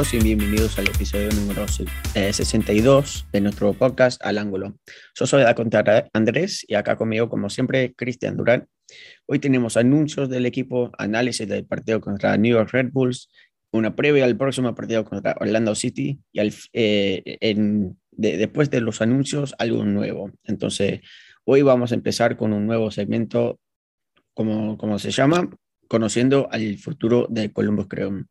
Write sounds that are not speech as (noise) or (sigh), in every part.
y bienvenidos al episodio número 62 de nuestro podcast Al Ángulo. Yo soy contar Andrés y acá conmigo, como siempre, Cristian Durán. Hoy tenemos anuncios del equipo, análisis del partido contra New York Red Bulls, una previa al próximo partido contra Orlando City y eh, después de los anuncios algo nuevo. Entonces, hoy vamos a empezar con un nuevo segmento, como, como se llama, conociendo al futuro de Columbus Crew.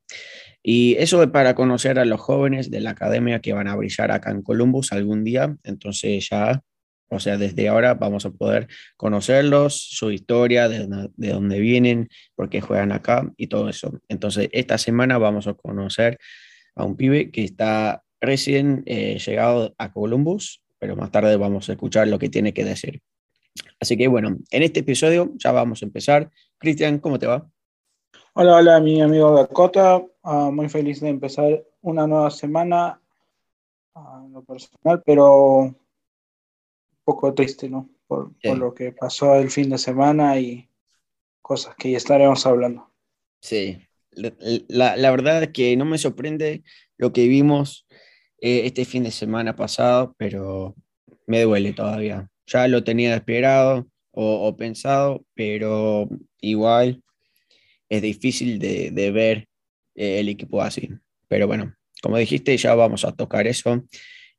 Y eso es para conocer a los jóvenes de la academia que van a brillar acá en Columbus algún día. Entonces ya, o sea, desde ahora vamos a poder conocerlos, su historia, de, de dónde vienen, por qué juegan acá y todo eso. Entonces, esta semana vamos a conocer a un pibe que está recién eh, llegado a Columbus, pero más tarde vamos a escuchar lo que tiene que decir. Así que bueno, en este episodio ya vamos a empezar. Cristian, ¿cómo te va? Hola, hola, mi amigo Dakota. Uh, muy feliz de empezar una nueva semana uh, en lo personal, pero un poco triste, ¿no? Por, sí. por, lo que pasó el fin de semana y cosas que ya estaremos hablando. Sí, la, la verdad es que no me sorprende lo que vimos eh, este fin de semana pasado, pero me duele todavía. Ya lo tenía esperado o, pensado, pero igual es difícil de, ver eh, el equipo así. Pero bueno, como dijiste, ya vamos a tocar eso.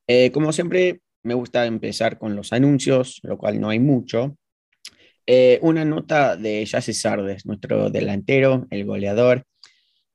Eh, como siempre, me gusta empezar con los anuncios, lo cual no hay mucho. Eh, una nota de Jesse Sardes, nuestro delantero, el goleador.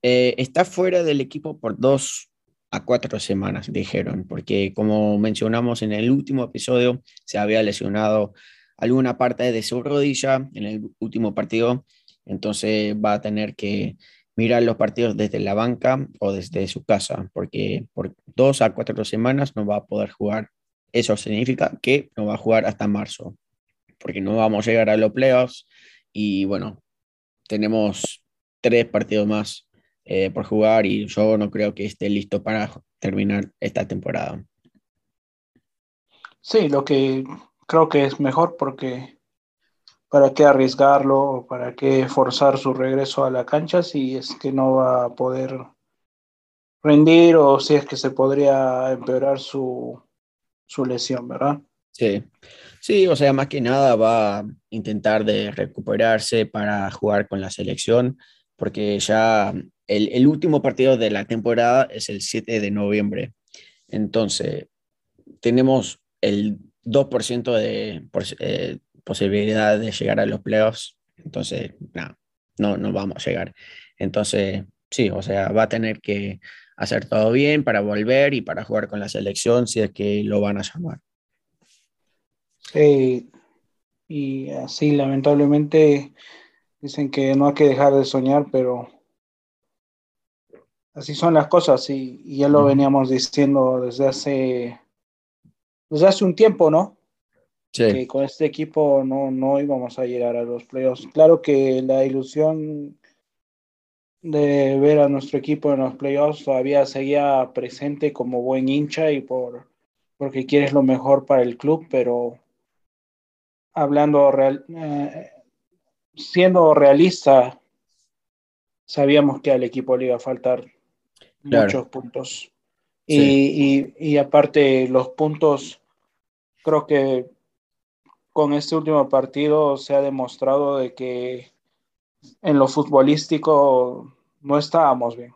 Está fuera del equipo por dos a cuatro semanas, dijeron, porque como mencionamos en el último episodio, se había lesionado alguna parte de su rodilla en el último partido entonces va a tener que mirar los partidos desde la banca o desde su casa, porque por dos a cuatro semanas no va a poder jugar. Eso significa que no va a jugar hasta marzo, porque no vamos a llegar a los playoffs y bueno, tenemos tres partidos más eh, por jugar y yo no creo que esté listo para terminar esta temporada. Sí, lo que creo que es mejor porque ¿Para qué arriesgarlo o para qué forzar su regreso a la cancha si es que no va a poder rendir o si es que se podría empeorar su, su lesión, ¿verdad? Sí, sí, o sea, más que nada va a intentar de recuperarse para jugar con la selección, porque ya el, último partido de la temporada es el 7 de noviembre. Entonces, tenemos el 2% de, eh, posibilidad de llegar a los playoffs, entonces no, no, no vamos a llegar. Entonces, sí, o sea, va a tener que hacer todo bien para volver y para jugar con la selección si es que lo van a llamar. Sí, y así lamentablemente dicen que no hay que dejar de soñar, pero así son las cosas y, y ya lo veníamos diciendo desde hace, desde hace un tiempo, ¿no? Sí. que con este equipo no, no íbamos a llegar a los playoffs. Claro que la ilusión de ver a nuestro equipo en los playoffs todavía seguía presente como buen hincha y por porque quieres lo mejor para el club, pero hablando real, eh, siendo realista, sabíamos que al equipo le iba a faltar claro. muchos puntos. Sí. Y, y, aparte los puntos, creo que con este último partido se ha demostrado de que en lo futbolístico no estábamos bien.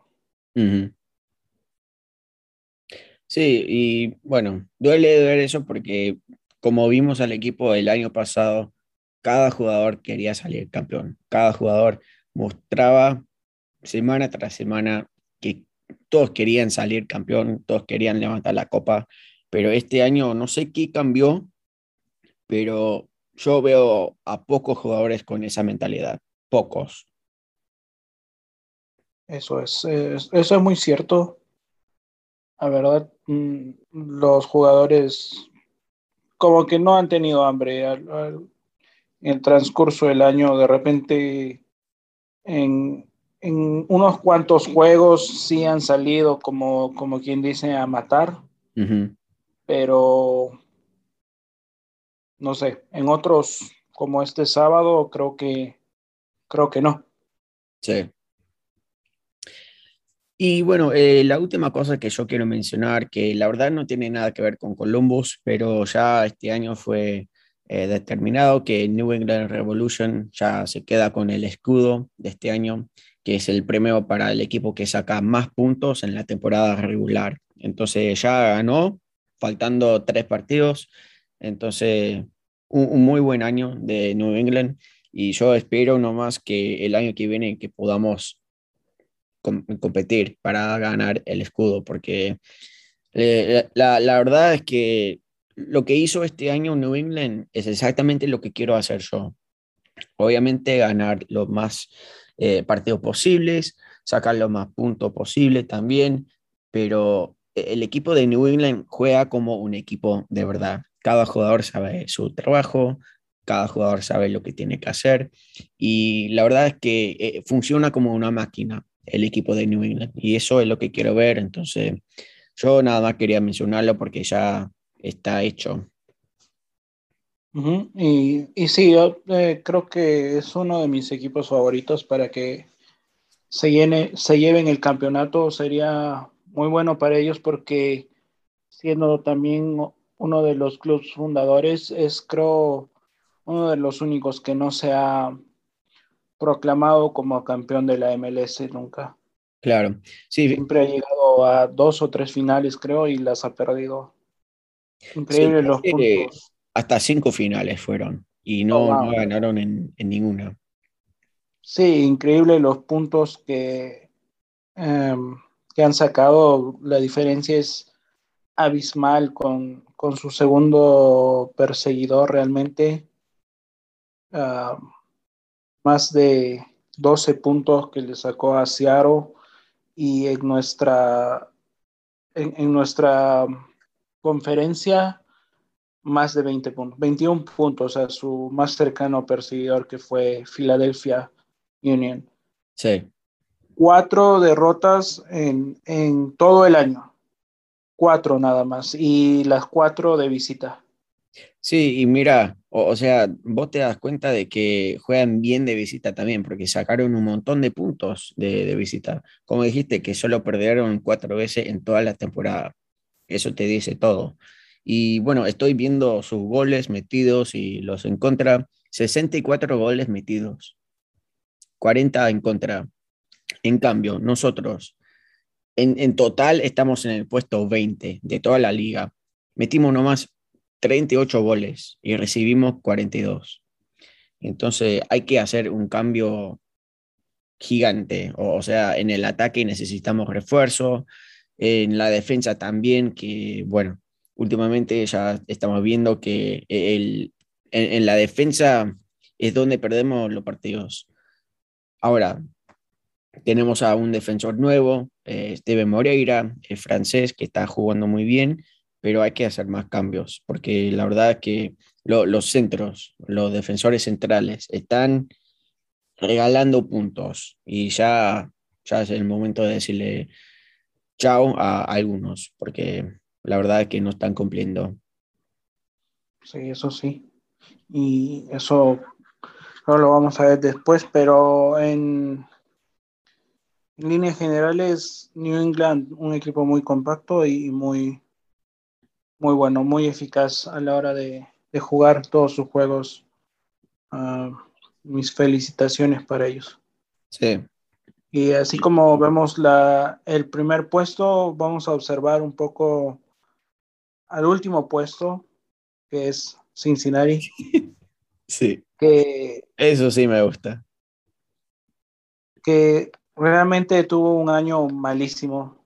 Uh -huh. Sí, y bueno, duele ver eso porque como vimos al equipo el año pasado, cada jugador quería salir campeón, cada jugador mostraba semana tras semana que todos querían salir campeón, todos querían levantar la copa, pero este año no sé qué cambió, pero yo veo a pocos jugadores con esa mentalidad, pocos. Eso es, es eso es muy cierto. La verdad, mm, los jugadores como que no han tenido hambre en el transcurso del año. De repente, en, en, unos cuantos juegos sí han salido como, como quien dice a matar, uh -huh. pero no sé, en otros como este sábado creo que creo que no. Sí. Y bueno, eh, la última cosa que yo quiero mencionar, que la verdad no tiene nada que ver con Columbus, pero ya este año fue eh, determinado que New England Revolution ya se queda con el escudo de este año, es el premio para el equipo que saca más puntos en la temporada regular. Entonces ya ganó, faltando tres partidos. Entonces, un, muy buen año de New England y yo espero nomás que el año que viene que podamos competir para ganar el escudo, porque eh, la, la, verdad es que lo que hizo este año New England es exactamente lo que quiero hacer yo. Obviamente ganar los más eh, partidos posibles, sacar los más puntos posibles también, pero el equipo de New England juega como un equipo de verdad. Cada jugador sabe su trabajo, cada jugador sabe lo que tiene que hacer y la verdad es que eh, funciona como una máquina el equipo de New England y eso es lo que quiero ver. Entonces, yo nada más quería mencionarlo porque ya está hecho. Y, y, sí, yo eh, creo que es uno de mis equipos favoritos para que se, llene, se lleven el campeonato. Sería muy bueno para ellos porque siendo también uno de los clubes fundadores, es creo uno de los únicos que no se ha proclamado como campeón de la MLS nunca. Claro, sí. Siempre ha llegado a dos o tres finales, creo, y las ha perdido. Increíble los puntos. Hasta cinco finales fueron y no, oh, ganaron en, ninguna. Sí, increíble los puntos que, em, que han sacado. La diferencia es abismal con, con su segundo perseguidor realmente. Ah, más de 12 puntos que le sacó a Seattle y en nuestra, en, nuestra conferencia más de 20 puntos, 21 puntos a su más cercano perseguidor que fue Philadelphia Union. Sí. Cuatro derrotas en, en todo el año cuatro nada más y las cuatro de visita. Sí, y mira, o, sea, vos te das cuenta de que juegan bien de visita también, porque sacaron un montón de puntos de, de visita. Como dijiste, que solo perdieron cuatro veces en toda la temporada. Eso te dice todo. Y bueno, estoy viendo sus goles metidos y los en contra. 64 goles metidos, 40 en contra. En cambio, nosotros en, total estamos en el puesto 20 de toda la liga. Metimos nomás 38 goles y recibimos 42. Entonces hay que hacer un cambio gigante. O, sea, en el ataque necesitamos refuerzo, en la defensa también, que bueno, últimamente ya estamos viendo que el, en la defensa es donde perdemos los partidos. Ahora, tenemos a un defensor nuevo, eh, Steven Moreira, es francés, que está jugando muy bien, pero hay que hacer más cambios, porque la verdad es que los centros, los defensores centrales, están regalando puntos y ya, ya es el momento de decirle chao a, algunos, porque la verdad es que no están cumpliendo. Sí, eso sí. Y eso no lo vamos a ver después, pero en, en líneas generales, New England, un equipo muy compacto y muy, muy bueno, muy eficaz a la hora de, jugar todos sus juegos. Ah, mis felicitaciones para ellos. Sí. Y así como vemos la, el primer puesto, vamos a observar un poco al último puesto, que es Cincinnati. Sí. Que, Eso sí me gusta. Que realmente tuvo un año malísimo.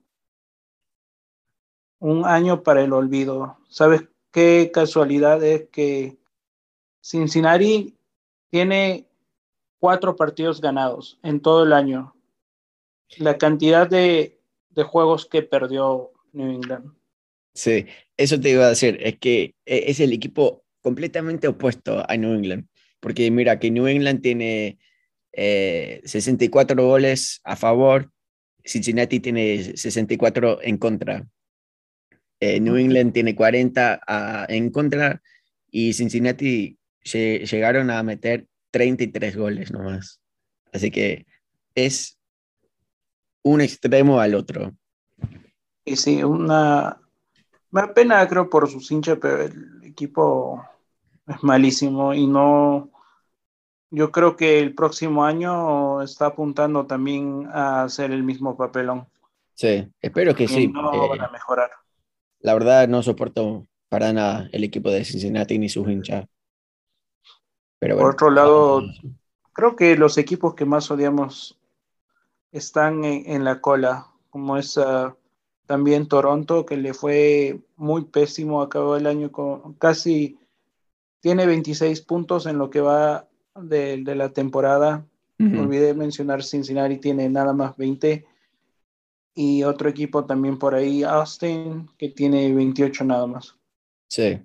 Un año para el olvido. ¿Sabes qué casualidad es que Cincinnati tiene cuatro partidos ganados en todo el año? La cantidad de, juegos que perdió New England. Sí, eso te iba a decir, es que e, es el equipo completamente opuesto a New England, porque mira que New England tiene 64 eh, goles a favor, Cincinnati tiene 64 en contra. Eh, New England tiene 40 en contra y Cincinnati llegaron a meter 33 goles nomás. Así que es un extremo al otro. Y sí, una... Me da pena, creo, por sus hinchas, pero el equipo es malísimo y no... Yo creo que el próximo año está apuntando también a hacer el mismo papelón. Sí, espero que sí. No van a mejorar. La verdad, no soporto para nada el equipo de Cincinnati ni sus hinchas. Pero Por otro lado, creo que los equipos que más odiamos están en, la cola, como es ah, también Toronto, que le fue muy pésimo, acabó el año con casi, tiene 26 puntos en lo que va de, la temporada. Olvidé mencionar Cincinnati, tiene nada más 20. Y otro equipo también por ahí, Austin, que tiene 28 nada más. Sí.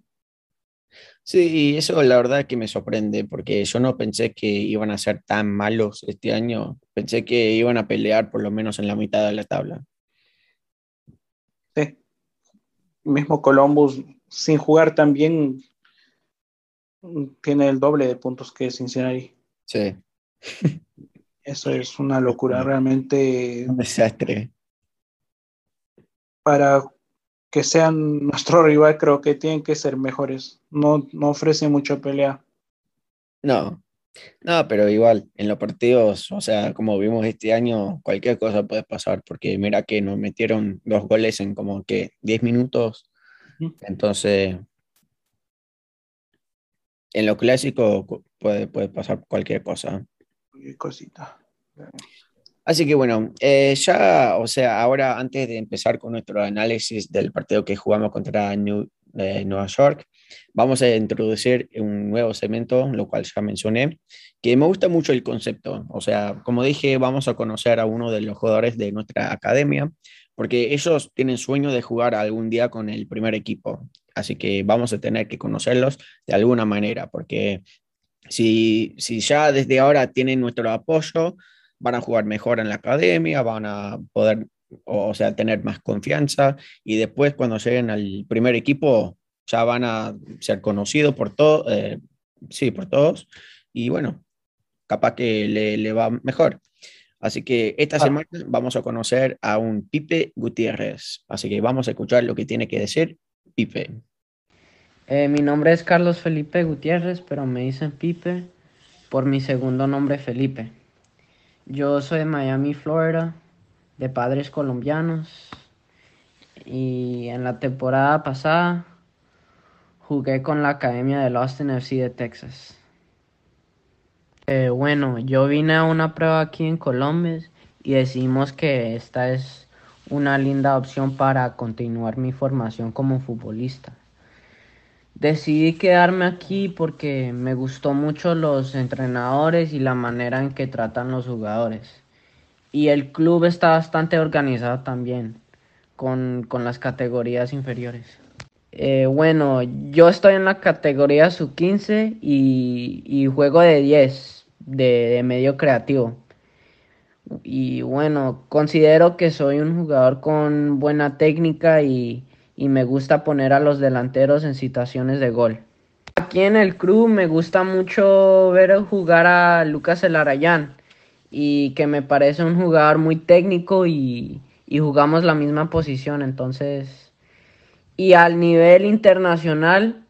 Sí, y eso la verdad que me sorprende, porque yo no pensé que iban a ser tan malos este año. Pensé que iban a pelear por lo menos en la mitad de la tabla. Sí. Mismo Columbus, sin jugar tan bien, tiene el doble de puntos que Cincinnati. Sí. Eso es una locura, realmente. Un desastre. Para que sean nuestro (laughs) rival, creo que tienen que ser mejores. No, no ofrece mucha pelea. No, no, pero igual, en los partidos, o sea, como vimos este año, cualquier cosa puede pasar, porque mira que nos metieron dos goles en como que 10 minutos. Entonces, en lo clásico puede, puede pasar cualquier cosa. Cualquier cosita. Así que bueno, eh, ya, o sea, ahora antes de empezar con nuestro análisis del partido que jugamos contra New, eh, Nueva York, vamos a introducir un nuevo segmento, lo cual ya mencioné, que me gusta mucho el concepto. O sea, como dije, vamos a conocer a uno de los jugadores de nuestra academia, porque ellos tienen sueño de jugar algún día con el primer equipo. Así que vamos a tener que conocerlos de alguna manera, porque si, si ya desde ahora tienen nuestro apoyo, van a jugar mejor en la academia, van a poder, o sea, tener más confianza y después cuando lleguen al primer equipo ya van a ser conocidos por todos, eh, sí, por todos y bueno, capaz que le, va mejor. Así que esta ah. semana vamos a conocer a un Pipe Gutiérrez. Así que vamos a escuchar lo que tiene que decir Pipe. Eh, mi nombre es Carlos Felipe Gutiérrez, pero me dicen Pipe por mi segundo nombre Felipe. Yo soy de Miami, Florida, de padres colombianos. Y en la temporada pasada jugué con la Academia del Austin FC de Texas. Eh, bueno, yo vine a una prueba aquí en Colombia y decidimos que esta es una linda opción para continuar mi formación como futbolista. Decidí quedarme aquí porque me gustó mucho los entrenadores y la manera en que tratan los jugadores. Y el club está bastante organizado también con, las categorías inferiores. Eh, bueno, yo estoy en la categoría sub-15 y, juego de 10, de, medio creativo. Y bueno, considero que soy un jugador con buena técnica y, y me gusta poner a los delanteros en situaciones de gol. Aquí en el club me gusta mucho ver jugar a Lucas Elarayán y que me parece un jugador muy técnico y, jugamos la misma posición, entonces... Y al nivel internacional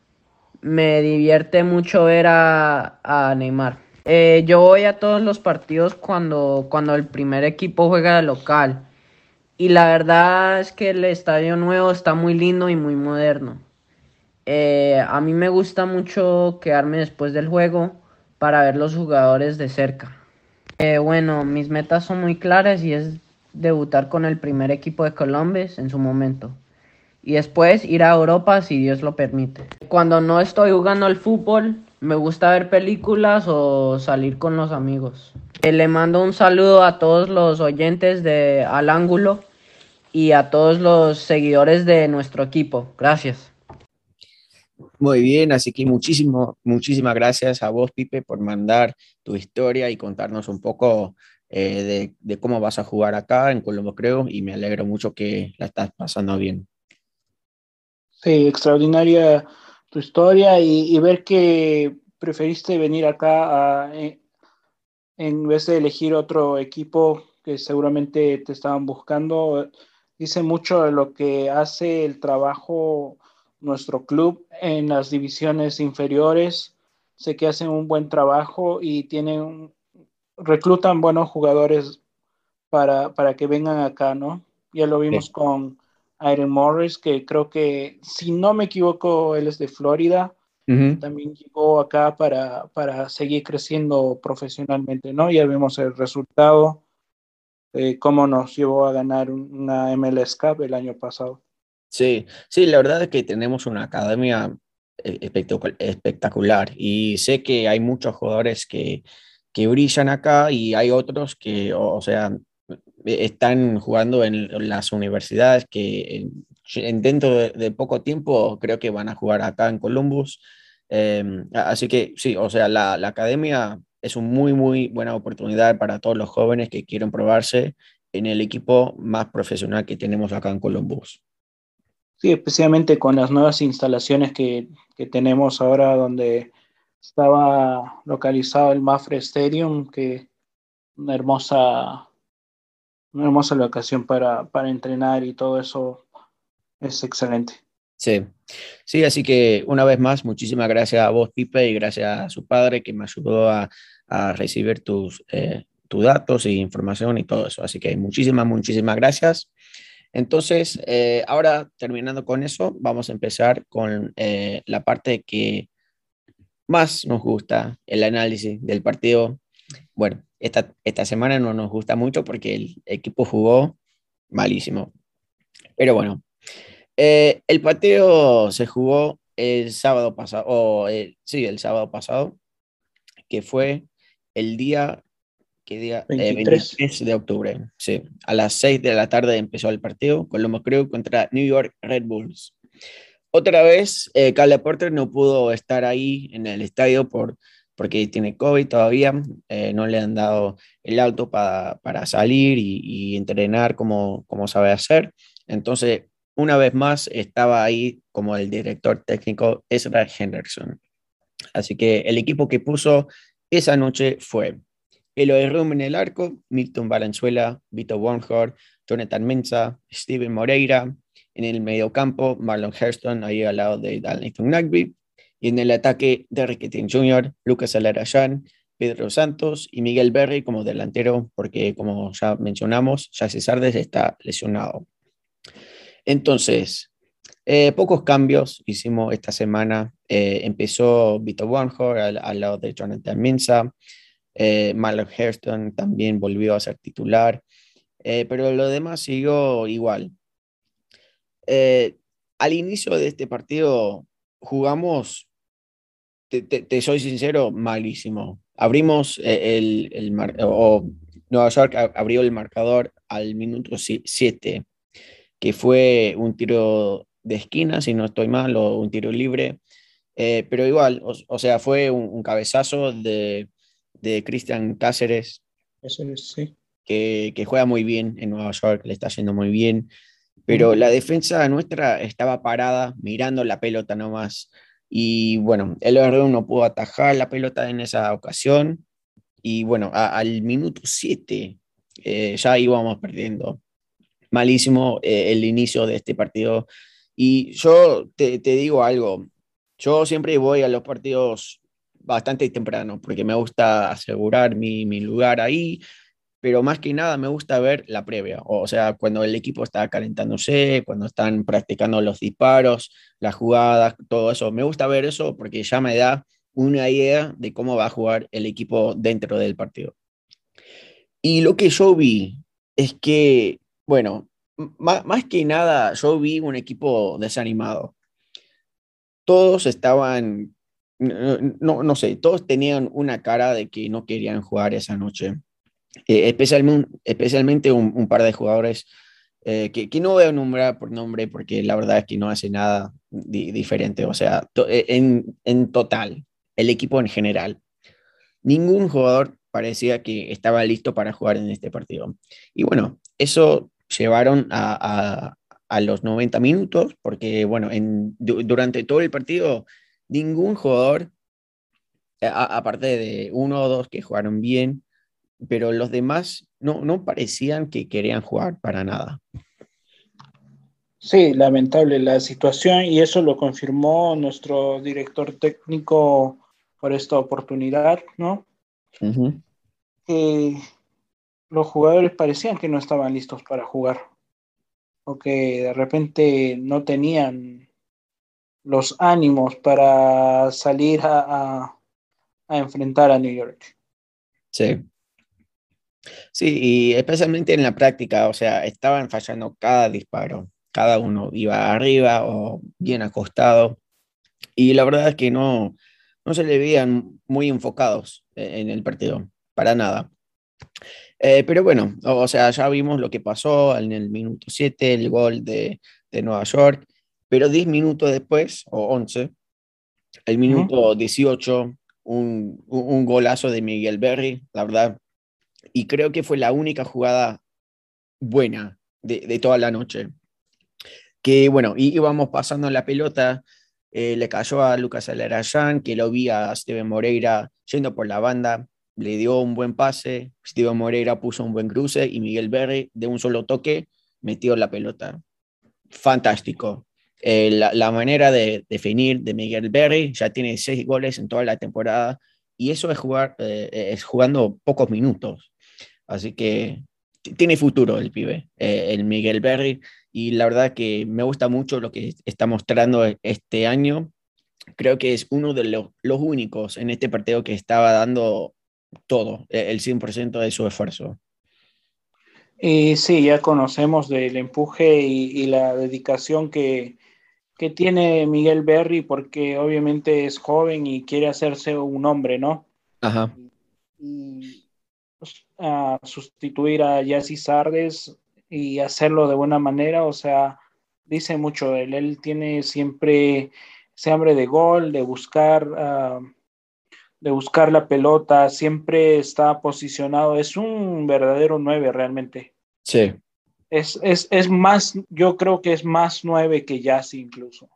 me divierte mucho ver a, Neymar. Eh, yo voy a todos los partidos cuando, cuando el primer equipo juega de local y la verdad es que el estadio nuevo está muy lindo y muy moderno. Eh, a mí me gusta mucho quedarme después del juego para ver los jugadores de cerca. Eh, bueno, mis metas son muy claras y es debutar con el primer equipo de Colombia en su momento. Y después ir a Europa si Dios lo permite. Cuando no estoy jugando al fútbol, me gusta ver películas o salir con los amigos. Eh, le mando un saludo a todos los oyentes de Al Ángulo y a todos los seguidores de nuestro equipo. Gracias. Muy bien, así que muchísimo, muchísimas gracias a vos, Pipe, por mandar tu historia y contarnos un poco eh, de, cómo vas a jugar acá en Colombo, creo, y me alegro mucho que la estás pasando bien. Sí, extraordinaria tu historia y, ver que preferiste venir acá en vez de elegir otro equipo que seguramente te estaban buscando. Dice mucho de lo que hace el trabajo nuestro club en las divisiones inferiores. Sé que hacen un buen trabajo y tienen, reclutan buenos jugadores para, para que vengan acá, ¿no? Ya lo vimos con Aaron Morris, que creo que, si no me equivoco, él es de Florida. También llegó acá para, para, seguir creciendo profesionalmente, ¿no? Ya vimos el resultado, eh, cómo nos llevó a ganar una MLS Cup el año pasado. Sí, sí, la verdad es que tenemos una academia eh, espectacular y sé que hay muchos jugadores que, que brillan acá y hay otros que, o sea, están jugando en las universidades que en, dentro de, poco tiempo creo que van a jugar acá en Columbus. Em, así que sí, o sea, la, la academia es una muy, muy buena oportunidad para todos los jóvenes que quieren probarse en el equipo más profesional que tenemos acá en Columbus. Sí, especialmente con las nuevas instalaciones que, que tenemos ahora donde estaba localizado el Mafre Stadium, que una hermosa una hermosa locación para, para entrenar y todo eso es excelente. Sí, sí, así que una vez más, muchísimas gracias a vos, Pipe, y gracias a su padre que me ayudó a, a recibir tus, eh, tus datos y información y todo eso. Así que muchísimas, muchísimas gracias. Entonces, eh, ahora terminando con eso, vamos a empezar con eh, la parte que más nos gusta, el análisis del partido. Bueno, esta, esta semana no nos gusta mucho porque el equipo jugó malísimo. Pero bueno, eh, el partido se jugó el sábado pasado, o sí, el sábado pasado, que fue el día, ¿qué día? 23. Eh, de octubre. Sí, a las 6 de la tarde empezó el partido, Colombo Crew contra New York Red Bulls. Otra vez, eh, Porter no pudo estar ahí en el estadio por porque tiene COVID todavía, eh, no le han dado el alto para, para salir y, entrenar como, como sabe hacer. Entonces, una vez más, estaba ahí como el director técnico Ezra Henderson. Así que el equipo que puso esa noche fue Eloy Rum en el arco, Milton Valenzuela, Vito Warnhorst, Jonathan Mensa, Steven Moreira, en el mediocampo, Marlon Hairston ahí al lado de Dalton Nagby, y en el ataque, Derrick Etienne Jr., Lucas Alarayán, Pedro Santos y Miguel Berry como delantero, porque como ya mencionamos, ya Sardes está lesionado. Entonces, eh, pocos cambios hicimos esta semana. Eh, empezó Vito Warnhor al, lado de Jonathan Minza. Eh, Marlon Hairston también volvió a ser titular. pero lo demás siguió igual. al inicio de este partido jugamos te, soy sincero, malísimo. Abrimos eh, el, el o Nueva York abrió el marcador al minuto 7, que fue un tiro de esquina, si no estoy mal, o un tiro libre. Eh, pero igual, o, sea, fue un, cabezazo de, de Cristian Cáceres. Eso es, sí. Que, que, juega muy bien en Nueva York, le está yendo muy bien. Pero la defensa nuestra estaba parada, mirando la pelota nomás. Y bueno, el Everton no pudo atajar la pelota en esa ocasión. Y bueno, al minuto 7 eh, ya íbamos perdiendo. Malísimo eh, el inicio de este partido. Y yo te, digo algo, yo siempre voy a los partidos bastante temprano porque me gusta asegurar mi, mi lugar ahí pero más que nada me gusta ver la previa, o sea, cuando el equipo está calentándose, cuando están practicando los disparos, las jugadas, todo eso. Me gusta ver eso porque ya me da una idea de cómo va a jugar el equipo dentro del partido. Y lo que yo vi es que, bueno, más, que nada, yo vi un equipo desanimado. Todos estaban, no, no sé, todos tenían una cara de que no querían jugar esa noche eh, especialmente, un, par de jugadores eh, que, que, no a nombrar por nombre porque la verdad es que no hace nada diferente. O sea, eh, en, en, total, el equipo en general, ningún jugador parecía que estaba listo para jugar en este partido. Y bueno, eso llevaron a, a, a los 90 minutos porque, bueno, en, durante todo el partido, ningún jugador, aparte de uno o dos que jugaron bien, pero los demás no, no parecían que querían jugar para nada. Sí, lamentable la situación y eso lo confirmó nuestro director técnico por esta oportunidad, ¿no? los jugadores parecían que no estaban listos para jugar o que de repente no tenían los ánimos para salir a, a enfrentar a New York. Sí. Sí, y especialmente en la práctica, o sea, estaban fallando cada disparo cada uno iba arriba o bien acostado. Y la verdad es que no, no se le veían muy enfocados en el partido, para nada. Eh, pero bueno, o sea, ya vimos lo que pasó en el minuto 7, el gol de, de Nueva York, pero 10 minutos después, o 11, el minuto 18, un, un, golazo de Miguel Berry, la verdad, y creo que fue la única jugada buena de, toda la noche que bueno, íbamos pasando la pelota, eh, le cayó a Lucas Alarayán, que lo vi a Steven Moreira yendo por la banda, le dio un buen pase, Steven Moreira puso un buen cruce y Miguel Berry de un solo toque metió la pelota. Fantástico. Eh, la, manera de definir de Miguel Berry ya tiene seis goles en toda la temporada y eso es jugar eh, es jugando pocos minutos. Así que tiene futuro el pibe, el Miguel Berry y la verdad que me gusta mucho lo que está mostrando este año. Creo que es uno de los, los únicos en este partido que estaba dando todo, e, el 100% de su esfuerzo. Y sí, ya conocemos del empuje y, la dedicación que, que, tiene Miguel Berry, porque obviamente es joven y quiere hacerse un hombre, ¿no? Ajá. Y, a sustituir a Yassi Sardes y hacerlo de buena manera, o sea, dice mucho él, él tiene siempre ese hambre de gol, de buscar, ah, de buscar la pelota, siempre está posicionado, es un verdadero nueve realmente. Sí. Es, es, más, yo creo que es más nueve que Yassi incluso.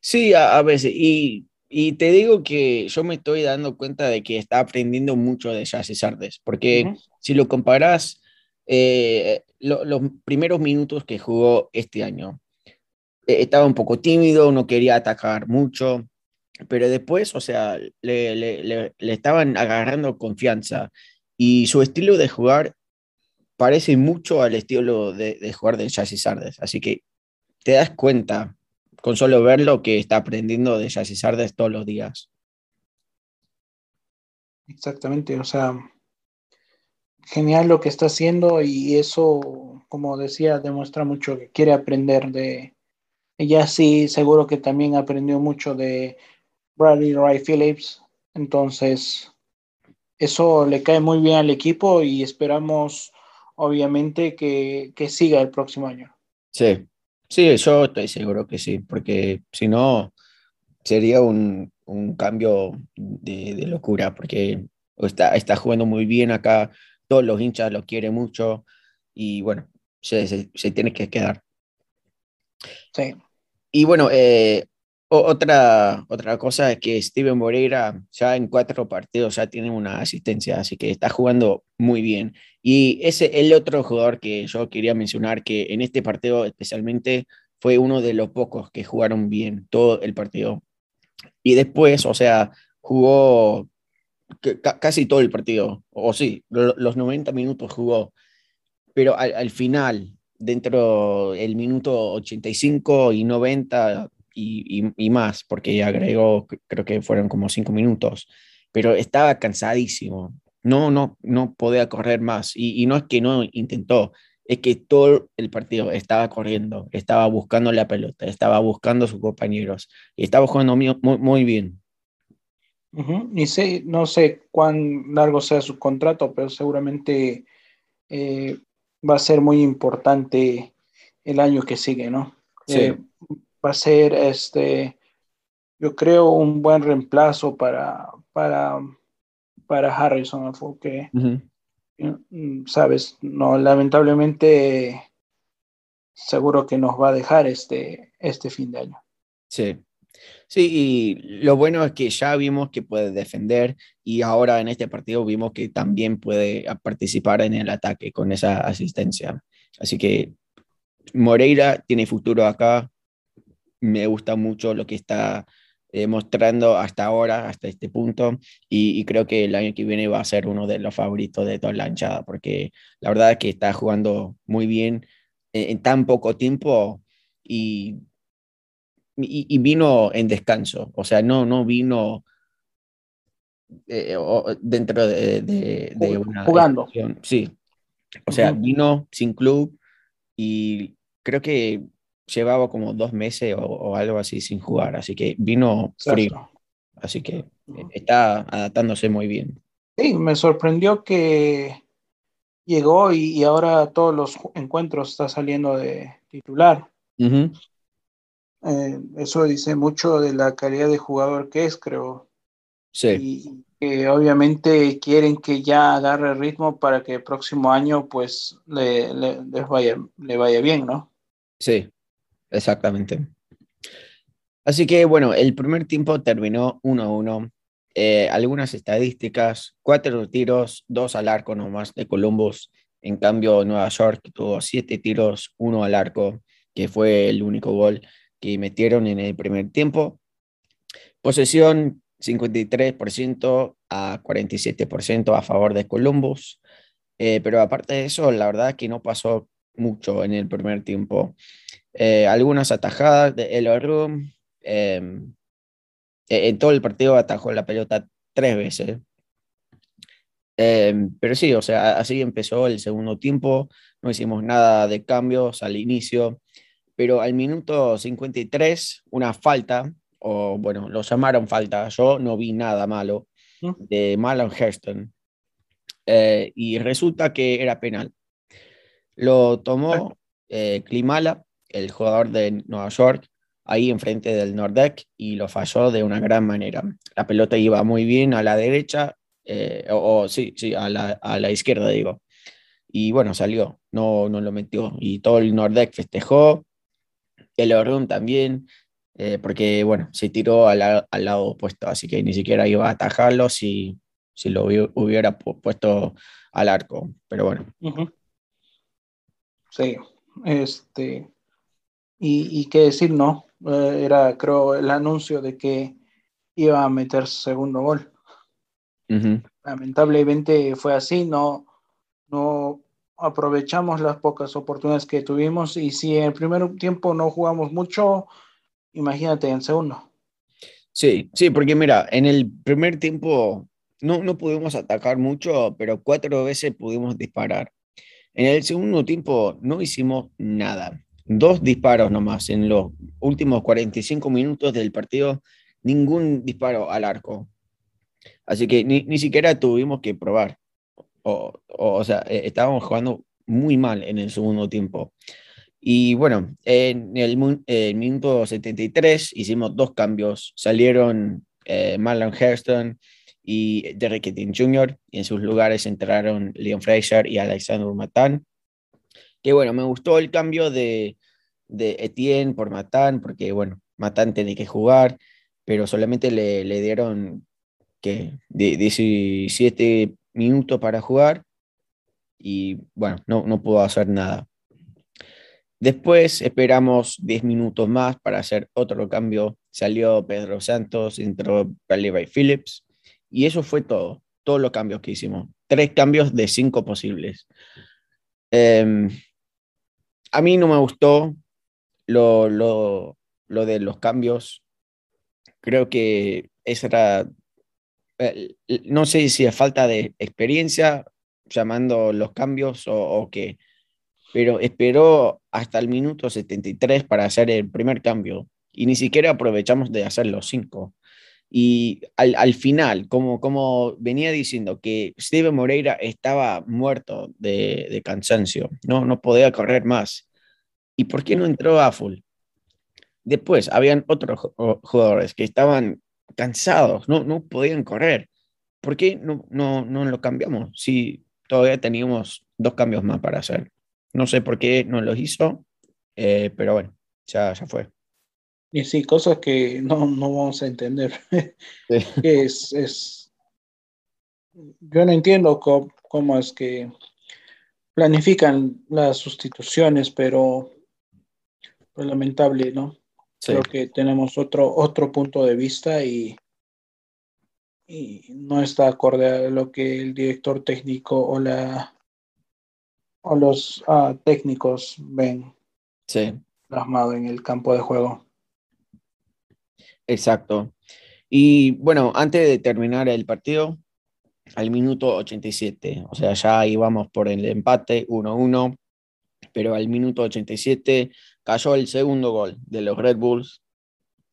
Sí, a, veces, y, te digo que yo me estoy dando cuenta de que está aprendiendo mucho de Yassi Sardes, porque si lo comparas eh, los primeros minutos que jugó este año. Eh, estaba un poco tímido, no quería atacar mucho, pero después, o sea, le, le, estaban agarrando confianza y su estilo de jugar parece mucho al estilo de, de jugar de Chassis Sardes. Así que te das cuenta con solo verlo que está aprendiendo de Chassis Sardes todos los días. Exactamente, o sea, genial lo que está haciendo y eso, como decía, demuestra mucho que quiere aprender de ella sí, seguro que también aprendió mucho de Bradley Ray Phillips, entonces eso le cae muy bien al equipo y esperamos obviamente que, que siga el próximo año. Sí, sí, yo estoy seguro que sí, porque si no sería un, un cambio de, de, locura, porque está, está jugando muy bien acá, todos los hinchas lo quieren mucho y bueno, se, se, tiene que quedar. Sí. Y bueno, eh, otra, otra cosa es que Steven Moreira ya en cuatro partidos ya tiene una asistencia, así que está jugando muy bien. Y ese el otro jugador que yo quería mencionar, que en este partido especialmente fue uno de los pocos que jugaron bien todo el partido. Y después, o sea, jugó casi todo el partido, o sí, los 90 minutos jugó, pero al, final, dentro del minuto 85 y 90 y, más, porque agregó, creo que fueron como 5 minutos, pero estaba cansadísimo, no, no, no podía correr más, y, no es que no intentó, es que todo el partido estaba corriendo, estaba buscando la pelota, estaba buscando a sus compañeros, y estaba jugando muy, muy bien. Y sé, no sé cuán largo sea su contrato, pero seguramente eh, va a ser muy importante el año que sigue, ¿no? Eh, va a ser, este, yo creo, un buen reemplazo para, para, para Harrison, porque, mm, sabes, no, lamentablemente, seguro que nos va a dejar este, este fin de año. Sí, Sí, y lo bueno es que ya vimos que puede defender y ahora en este partido vimos que también puede participar en el ataque con esa asistencia. Así que Moreira tiene futuro acá. Me gusta mucho lo que está eh, mostrando hasta ahora, hasta este punto, y, creo que el año que viene va a ser uno de los favoritos de toda la hinchada, porque la verdad es que está jugando muy bien en, tan poco tiempo y, y, vino en descanso, o sea, no, no vino eh, dentro de, de, una... Jugando. Sí, o sea, vino sin club y creo que llevaba como dos meses o, algo así sin jugar, así que vino frío. Así que eh, está adaptándose muy bien. Sí, me sorprendió que llegó y, ahora todos los encuentros está saliendo de titular. Eh, eso dice mucho de la calidad de jugador que es, creo. Sí. Y que obviamente quieren que ya agarre ritmo para que el próximo año pues le, le, vaya, le vaya bien, ¿no? Sí, exactamente. Así que bueno, el primer tiempo terminó 1-1. Eh, algunas estadísticas, cuatro tiros, dos al arco nomás de Columbus. En cambio, Nueva York tuvo siete tiros, uno al arco, que fue el único gol que metieron en el primer tiempo. Posesión 53% a 47% a favor de Columbus. Eh, pero aparte de eso, la verdad que no pasó mucho en el primer tiempo. Eh, algunas atajadas de Elorum. Em, e, en todo el partido atajó la pelota tres veces. Em, pero sí, o sea, así empezó el segundo tiempo. No hicimos nada de cambios al inicio. Pero al minuto 53, una falta, o bueno, lo llamaron falta. Yo no vi nada malo de Malon Hairston. Eh, y resulta que era penal. Lo tomó eh, Klimala, el jugador de Nueva York, ahí enfrente del Nordec y lo falló de una gran manera. La pelota iba muy bien a la derecha, eh, o, sí, sí, a la, a la, izquierda digo. Y bueno, salió, no, no lo metió. Y todo el Nordec festejó, el Orun también, eh, porque bueno, se tiró al, al, lado opuesto, así que ni siquiera iba a atajarlo si, si lo hubiera puesto al arco. Pero bueno. Sí, este, y, qué decir, ¿no? Eh, era, creo, el anuncio de que iba a meter segundo gol. Lamentablemente fue así, no, no aprovechamos las pocas oportunidades que tuvimos y si en el primer tiempo no jugamos mucho, imagínate en segundo. Sí, sí, porque mira, en el primer tiempo no, no pudimos atacar mucho, pero cuatro veces pudimos disparar. En el segundo tiempo no hicimos nada. Dos disparos nomás en los últimos 45 minutos del partido, ningún disparo al arco. Así que ni, ni siquiera tuvimos que probar. O, o, sea, eh, estábamos jugando muy mal en el segundo tiempo. Y bueno, en el, minuto 73 hicimos dos cambios. Salieron eh, Marlon Hairston y Derek King Jr. Y en sus lugares entraron Leon Fraser y Alexander Matan. Que bueno, me gustó el cambio de, de Etienne por Matan, porque bueno, Matan tenía que jugar, pero solamente le, le dieron que 17 minutos para jugar y bueno, no, no pudo hacer nada. Después esperamos 10 minutos más para hacer otro cambio. Salió Pedro Santos, entró Levi Phillips y eso fue todo, todos los cambios que hicimos. Tres cambios de cinco posibles. Em, a mí no me gustó lo, lo, lo, de los cambios. Creo que esa era, eh, no sé si es falta de experiencia llamando los cambios o, o qué, pero esperó hasta el minuto 73 para hacer el primer cambio y ni siquiera aprovechamos de hacer los cinco. Y al, al final, como, como venía diciendo, que Steven Moreira estaba muerto de, de, cansancio, no, no podía correr más. ¿Y por qué no entró a full? Después, habían otros jugadores que estaban cansados, no, no podían correr. ¿Por qué no, no, no lo cambiamos? Si todavía teníamos dos cambios más para hacer. No sé por qué no los hizo, eh, pero bueno, ya, ya fue. Y sí, cosas que no, no vamos a entender. (laughs) es, es, yo no entiendo cómo, cómo, es que planifican las sustituciones, pero, es lamentable, ¿no? Creo que tenemos otro, otro punto de vista y, y no está acorde a lo que el director técnico o la o los ah, técnicos ven sí. plasmado en el campo de juego. Exacto. Y bueno, antes de terminar el partido, al minuto 87, o sea, ya íbamos por el empate 1-1, pero al minuto 87 cayó el segundo gol de los Red Bulls,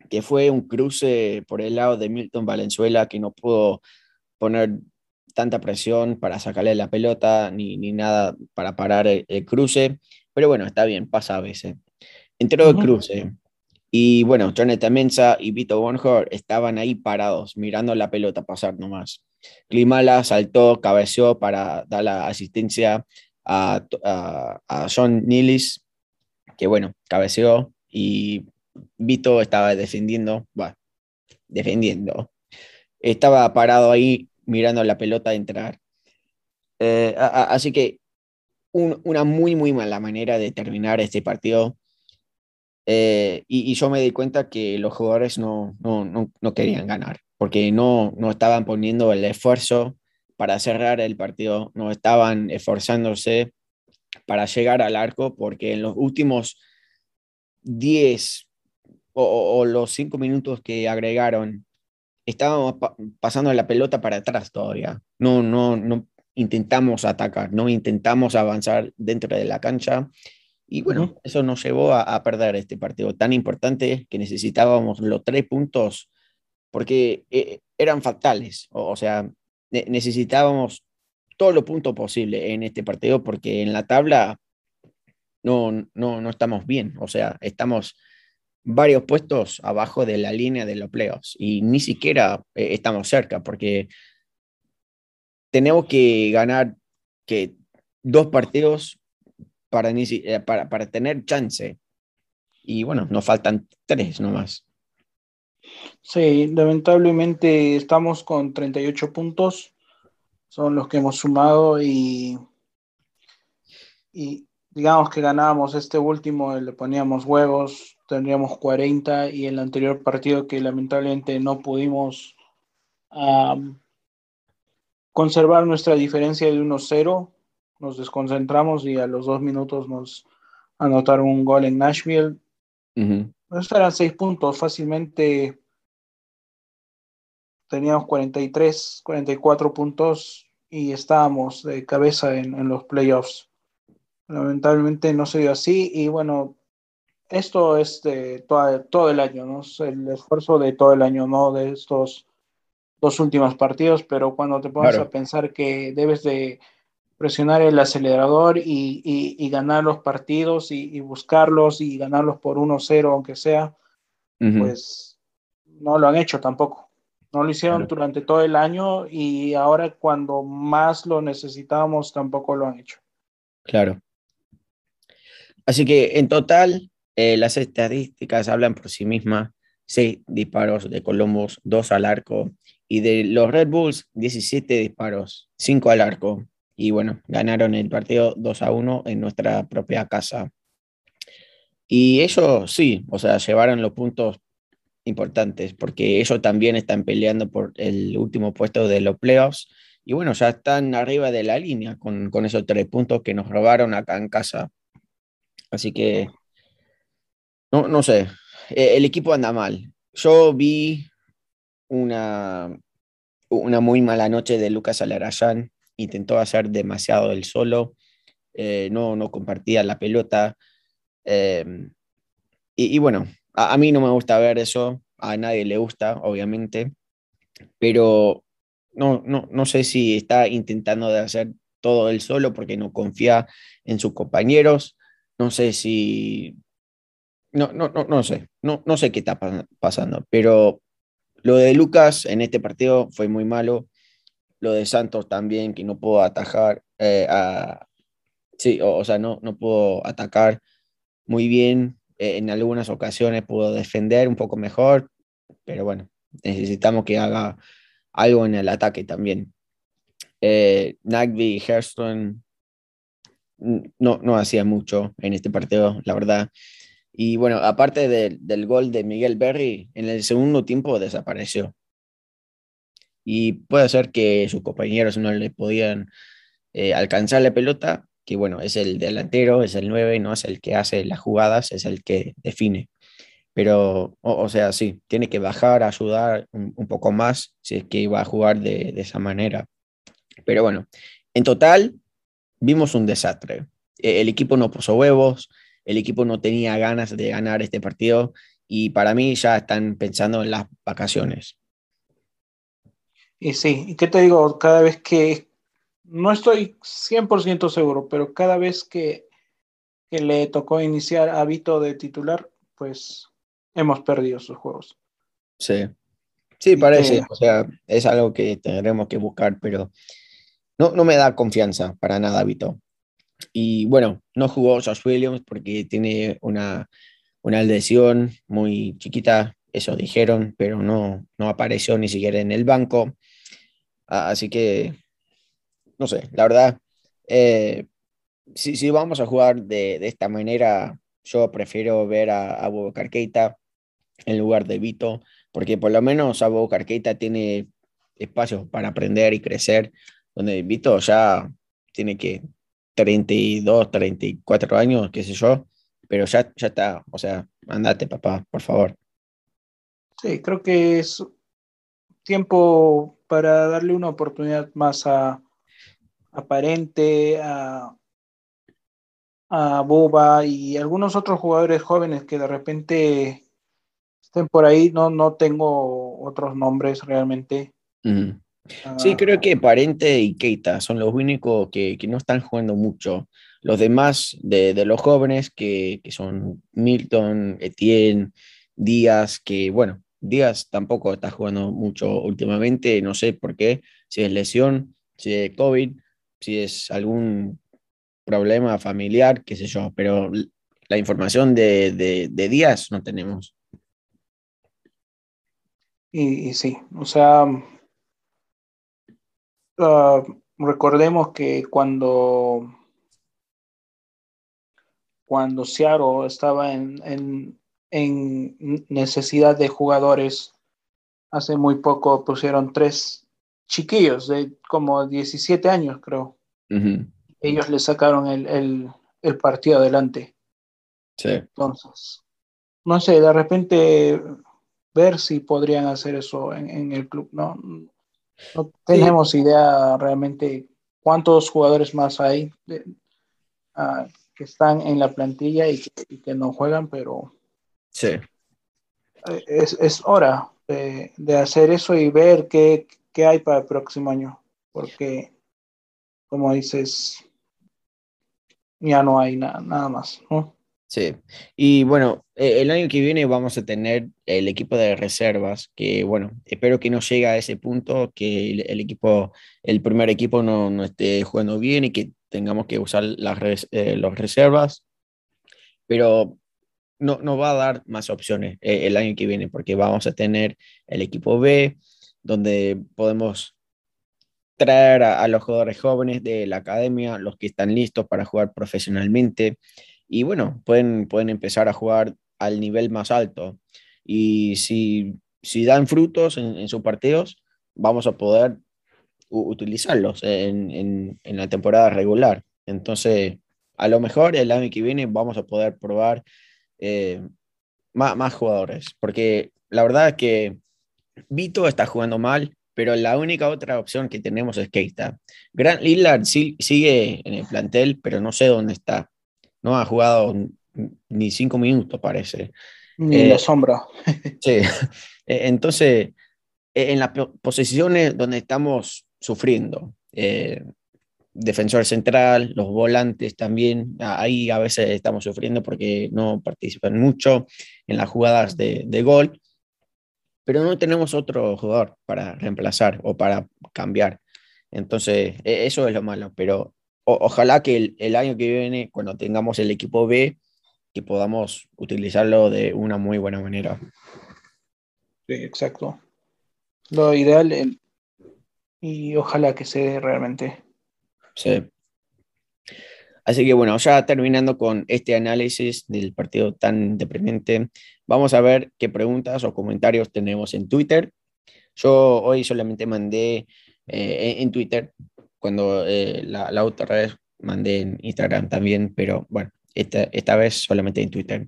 que fue un cruce por el lado de Milton Valenzuela que no pudo poner tanta presión para sacarle la pelota ni, ni nada para parar el, cruce, pero bueno, está bien, pasa a veces. Entró el cruce y bueno, Jonathan Mensa y Vito Bonhor estaban ahí parados mirando la pelota pasar nomás. Klimala saltó, cabeceó para dar la asistencia a, a, John Nilis, que bueno, cabeceó y Vito estaba defendiendo, bueno, defendiendo. Estaba parado ahí mirando la pelota entrar. Eh, así que una muy, muy mala manera de terminar este partido. Eh, y, yo me di cuenta que los jugadores no, no, no, querían ganar, porque no, no estaban poniendo el esfuerzo para cerrar el partido, no estaban esforzándose para llegar al arco, porque en los últimos 10 o, o los 5 minutos que agregaron estábamos pasando la pelota para atrás todavía. No, no, no intentamos atacar, no intentamos avanzar dentro de la cancha. Y bueno, eso nos llevó a, perder este partido tan importante que necesitábamos los tres puntos porque eh, eran fatales. O, sea, necesitábamos todos los puntos posibles en este partido porque en la tabla no, no, no estamos bien. O sea, estamos varios puestos abajo de la línea de los playoffs y ni siquiera eh, estamos cerca porque tenemos que ganar que dos partidos para, eh, para tener chance. Y bueno, nos faltan tres nomás. Sí, lamentablemente estamos con 38 puntos, son los que hemos sumado y, y digamos que ganábamos este último, le poníamos huevos, tendríamos 40 y el anterior partido que lamentablemente no pudimos conservar nuestra diferencia de 1-0, nos desconcentramos y a los dos minutos nos anotaron un gol en Nashville. Estos eran seis puntos, fácilmente teníamos 43, 44 puntos y estábamos de cabeza en, en los playoffs. Lamentablemente no se dio así y bueno, esto es de todo, el año, ¿no? Es el esfuerzo de todo el año, no de estos dos últimos partidos, pero cuando te pones a pensar que debes de presionar el acelerador y, ganar los partidos y, buscarlos y ganarlos por 1-0, aunque sea, pues no lo han hecho tampoco. No lo hicieron durante todo el año y ahora cuando más lo necesitábamos tampoco lo han hecho. Claro. Así que en total, eh, las estadísticas hablan por sí mismas. Seis disparos de Columbus, dos al arco. Y de los Red Bulls, 17 disparos, cinco al arco. Y bueno, ganaron el partido 2 a 1 en nuestra propia casa. Y ellos sí, o sea, llevaron los puntos importantes, porque ellos también están peleando por el último puesto de los playoffs. Y bueno, ya están arriba de la línea con, con esos tres puntos que nos robaron acá en casa. Así que no, no sé, eh, el equipo anda mal. Yo vi una, una muy mala noche de Lucas Alarayán, intentó hacer demasiado el solo, eh, no, no compartía la pelota. Em, y, bueno, a, mí no me gusta ver eso, a nadie le gusta, obviamente, pero no, no, no sé si está intentando de hacer todo el solo porque no confía en sus compañeros, no sé si no, no, no, no sé, no, no sé qué está pasando, pero lo de Lucas en este partido fue muy malo. Lo de Santos también, que no pudo atajar, eh, a, sí, o, sea, no, no pudo atacar muy bien. eh, en algunas ocasiones pudo defender un poco mejor, pero bueno, necesitamos que haga algo en el ataque también. Eh, Nagby y Hairston no, no hacían mucho en este partido, la verdad. Y bueno, aparte del gol de Miguel Berry, en el segundo tiempo desapareció. Y puede ser que sus compañeros no le podían eh, alcanzar la pelota, que bueno, es el delantero, es el 9, no es el que hace las jugadas, es el que define. Pero, o, sea, sí, tiene que bajar, ayudar un, poco más si es que iba a jugar de, de esa manera. Pero bueno, en total, vimos un desastre. E, el equipo no puso huevos, el equipo no tenía ganas de ganar este partido y para mí ya están pensando en las vacaciones. Y sí, ¿y qué te digo? Cada vez que, no estoy 100% seguro, pero cada vez que, que le tocó iniciar hábito de titular, pues hemos perdido sus juegos. Sí, sí, parece, o sea, es algo que tendremos que buscar, pero no, no me da confianza para nada, Vito. Y bueno, no jugó Josh Williams porque tiene una, una lesión muy chiquita, eso dijeron, pero no, no apareció ni siquiera en el banco. Así que, no sé, la verdad, eh, si, si, vamos a jugar de, de, esta manera, yo prefiero ver a, a Keita en lugar de Vito, porque por lo menos Abu Keita tiene espacios para aprender y crecer, donde Vito ya tiene que 32, 34 años, qué sé yo, pero ya, ya está, o sea, andate, papá, por favor. Sí, creo que es tiempo para darle una oportunidad más a Aparente, a, a Boba y algunos otros jugadores jóvenes que de repente estén por ahí. No, no tengo otros nombres realmente. Sí, creo que Parente y Keita son los únicos que, no están jugando mucho. Los demás de, los jóvenes, que, son Milton, Etienne, Díaz, que bueno, Díaz tampoco está jugando mucho últimamente, no sé por qué, si es lesión, si es COVID, si es algún problema familiar, qué sé yo, pero la información de, Díaz no tenemos. y sí, o sea, Ah, recordemos que cuando, cuando estaba en, necesidad de jugadores, hace muy poco pusieron tres chiquillos de como 17 años, creo. Ellos le sacaron el, partido adelante. Sí. Entonces, no sé, de repente ver si podrían hacer eso en, en el club, ¿no? No tenemos idea realmente cuántos jugadores más hay ah, que están en la plantilla y que, no juegan, pero sí. Eh, es, hora de, hacer eso y ver qué, hay para el próximo año, porque como dices, ya no hay nada más, ¿no? Sí, y bueno, e, el año que viene vamos a tener el equipo de reservas, que bueno, espero que no llegue a ese punto, que el, equipo, el primer equipo no, no, esté jugando bien y que tengamos que usar las eh, los reservas, pero no, no va a dar más opciones eh, el año que viene, porque vamos a tener el equipo B, donde podemos traer a los jugadores jóvenes de la academia, los que están listos para jugar profesionalmente y bueno, pueden, pueden empezar a jugar al nivel más alto. Y si, si dan frutos en, sus partidos, vamos a poder utilizarlos en, en, la temporada regular. Entonces, a lo mejor el año que viene vamos a poder probar eh, más, más, jugadores, porque la verdad es que Vito está jugando mal, pero la única otra opción que tenemos es Keita. Grant Lillard sigue en el plantel, pero no sé dónde está no ha jugado ni cinco minutos, parece. Ni la eh, sombra. (laughs) sí, e, entonces, e, en las posiciones donde estamos sufriendo, eh, defensor central, los volantes también, ahí a veces estamos sufriendo porque no participan mucho en las jugadas de, de gol, pero no tenemos otro jugador para reemplazar o para cambiar. Entonces, e, eso es lo malo, pero ojalá que el, año que viene, cuando tengamos el equipo B, que podamos utilizarlo de una muy buena manera. Sí, exacto. Lo ideal y ojalá que se realmente. Sí. Así que bueno, ya terminando con este análisis del partido tan deprimente, vamos a ver qué preguntas o comentarios tenemos en Twitter. Yo hoy solamente mandé eh, en Twitter, cuando eh, la, la, otra vez mandé en Instagram también, pero bueno, esta, esta vez solamente en Twitter.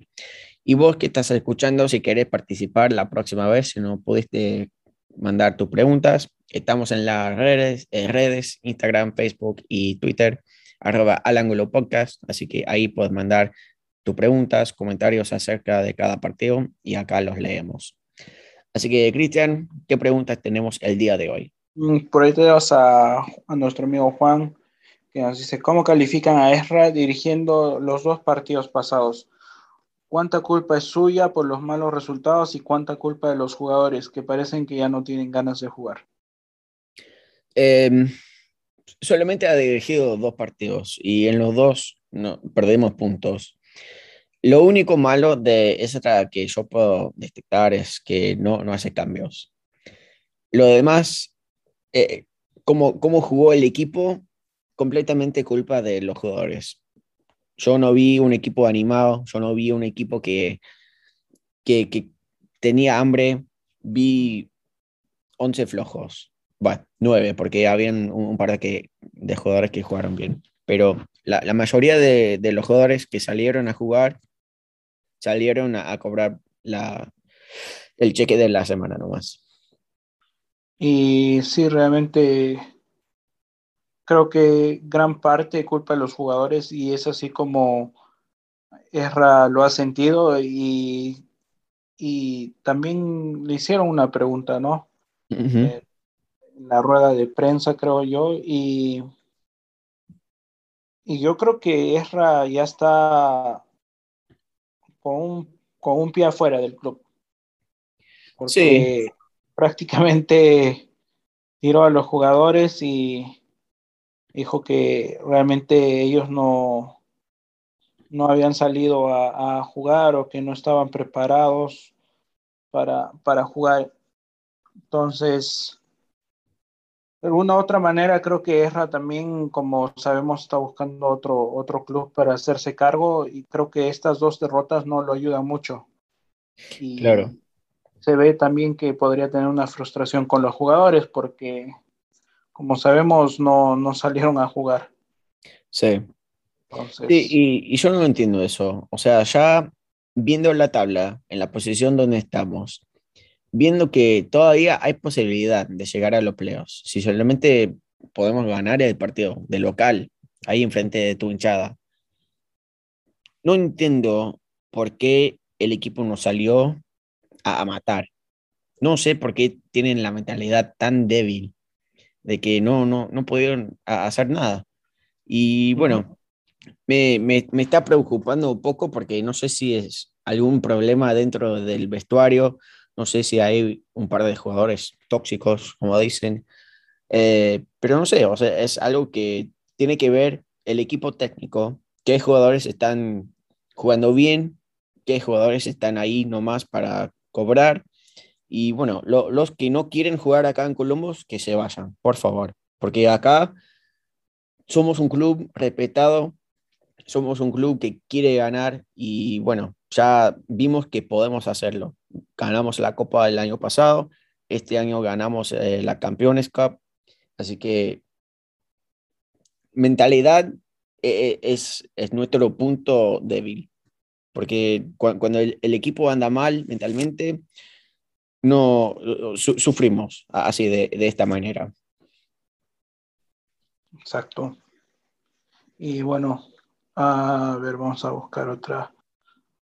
Y vos que estás escuchando, si querés participar la próxima vez, si no pudiste mandar tus preguntas, estamos en las redes, en redes Instagram, Facebook y Twitter arroba al ángulo podcast, así que ahí puedes mandar tus preguntas, comentarios acerca de cada partido y acá los leemos. Así que, Cristian, ¿qué preguntas tenemos el día de hoy? Mm, por ahí tenemos a, a nuestro amigo Juan, que nos dice, ¿cómo califican a Ezra dirigiendo los dos partidos pasados? ¿Cuánta culpa es suya por los malos resultados y cuánta culpa de los jugadores que parecen que ya no tienen ganas de jugar? Eh, solamente ha dirigido dos partidos y en los dos no, perdimos puntos. Lo único malo de esa que yo puedo detectar es que no, no hace cambios. Lo demás, eh, como, jugó el equipo, completamente culpa de los jugadores. Yo no vi un equipo animado, yo no vi un equipo que, que, que tenía hambre, vi 11 flojos bueno, nueve, porque habían un, par de, que, de jugadores que jugaron bien. Pero la, la mayoría de, de, los jugadores que salieron a jugar salieron a, cobrar la, el cheque de la semana nomás. Y sí, realmente creo que gran parte culpa de los jugadores y es así como Erra lo ha sentido y, y también le hicieron una pregunta, ¿no? La rueda de prensa, creo yo, y, y yo creo que Esra ya está con un, con un pie afuera del club. Porque prácticamente tiró a los jugadores y dijo que realmente ellos no, no habían salido a, a jugar o que no estaban preparados para, para jugar. Entonces, de alguna otra manera, creo que Erra también, como sabemos, está buscando otro, otro club para hacerse cargo y creo que estas dos derrotas no lo ayudan mucho. Y claro. Se ve también que podría tener una frustración con los jugadores porque, como sabemos, no, no salieron a jugar. Sí. y, y yo no entiendo eso. O sea, ya viendo la tabla, en la posición donde estamos, viendo que todavía hay posibilidad de llegar a los playoffs. Si solamente podemos ganar el partido de local, ahí enfrente de tu hinchada. No entiendo por qué el equipo no salió a, matar. No sé por qué tienen la mentalidad tan débil de que no, no, no pudieron hacer nada. Y bueno, me, me, me, está preocupando un poco porque no sé si es algún problema dentro del vestuario no sé si hay un par de jugadores tóxicos, como dicen, eh, pero no sé, es algo que tiene que ver el equipo técnico, qué jugadores están jugando bien, qué jugadores están ahí nomás para cobrar. Y bueno, los que no quieren jugar acá en Columbus, que se vayan, por favor, porque acá somos un club respetado, somos un club que quiere ganar y bueno, ya vimos que podemos hacerlo ganamos la Copa del año pasado, este año ganamos eh, la Campeones Cup, así que mentalidad eh, eh, es, es, nuestro punto débil, porque cuando el, equipo anda mal mentalmente, no sufrimos así de, de esta manera. Exacto. Y bueno, a ver, vamos a buscar otra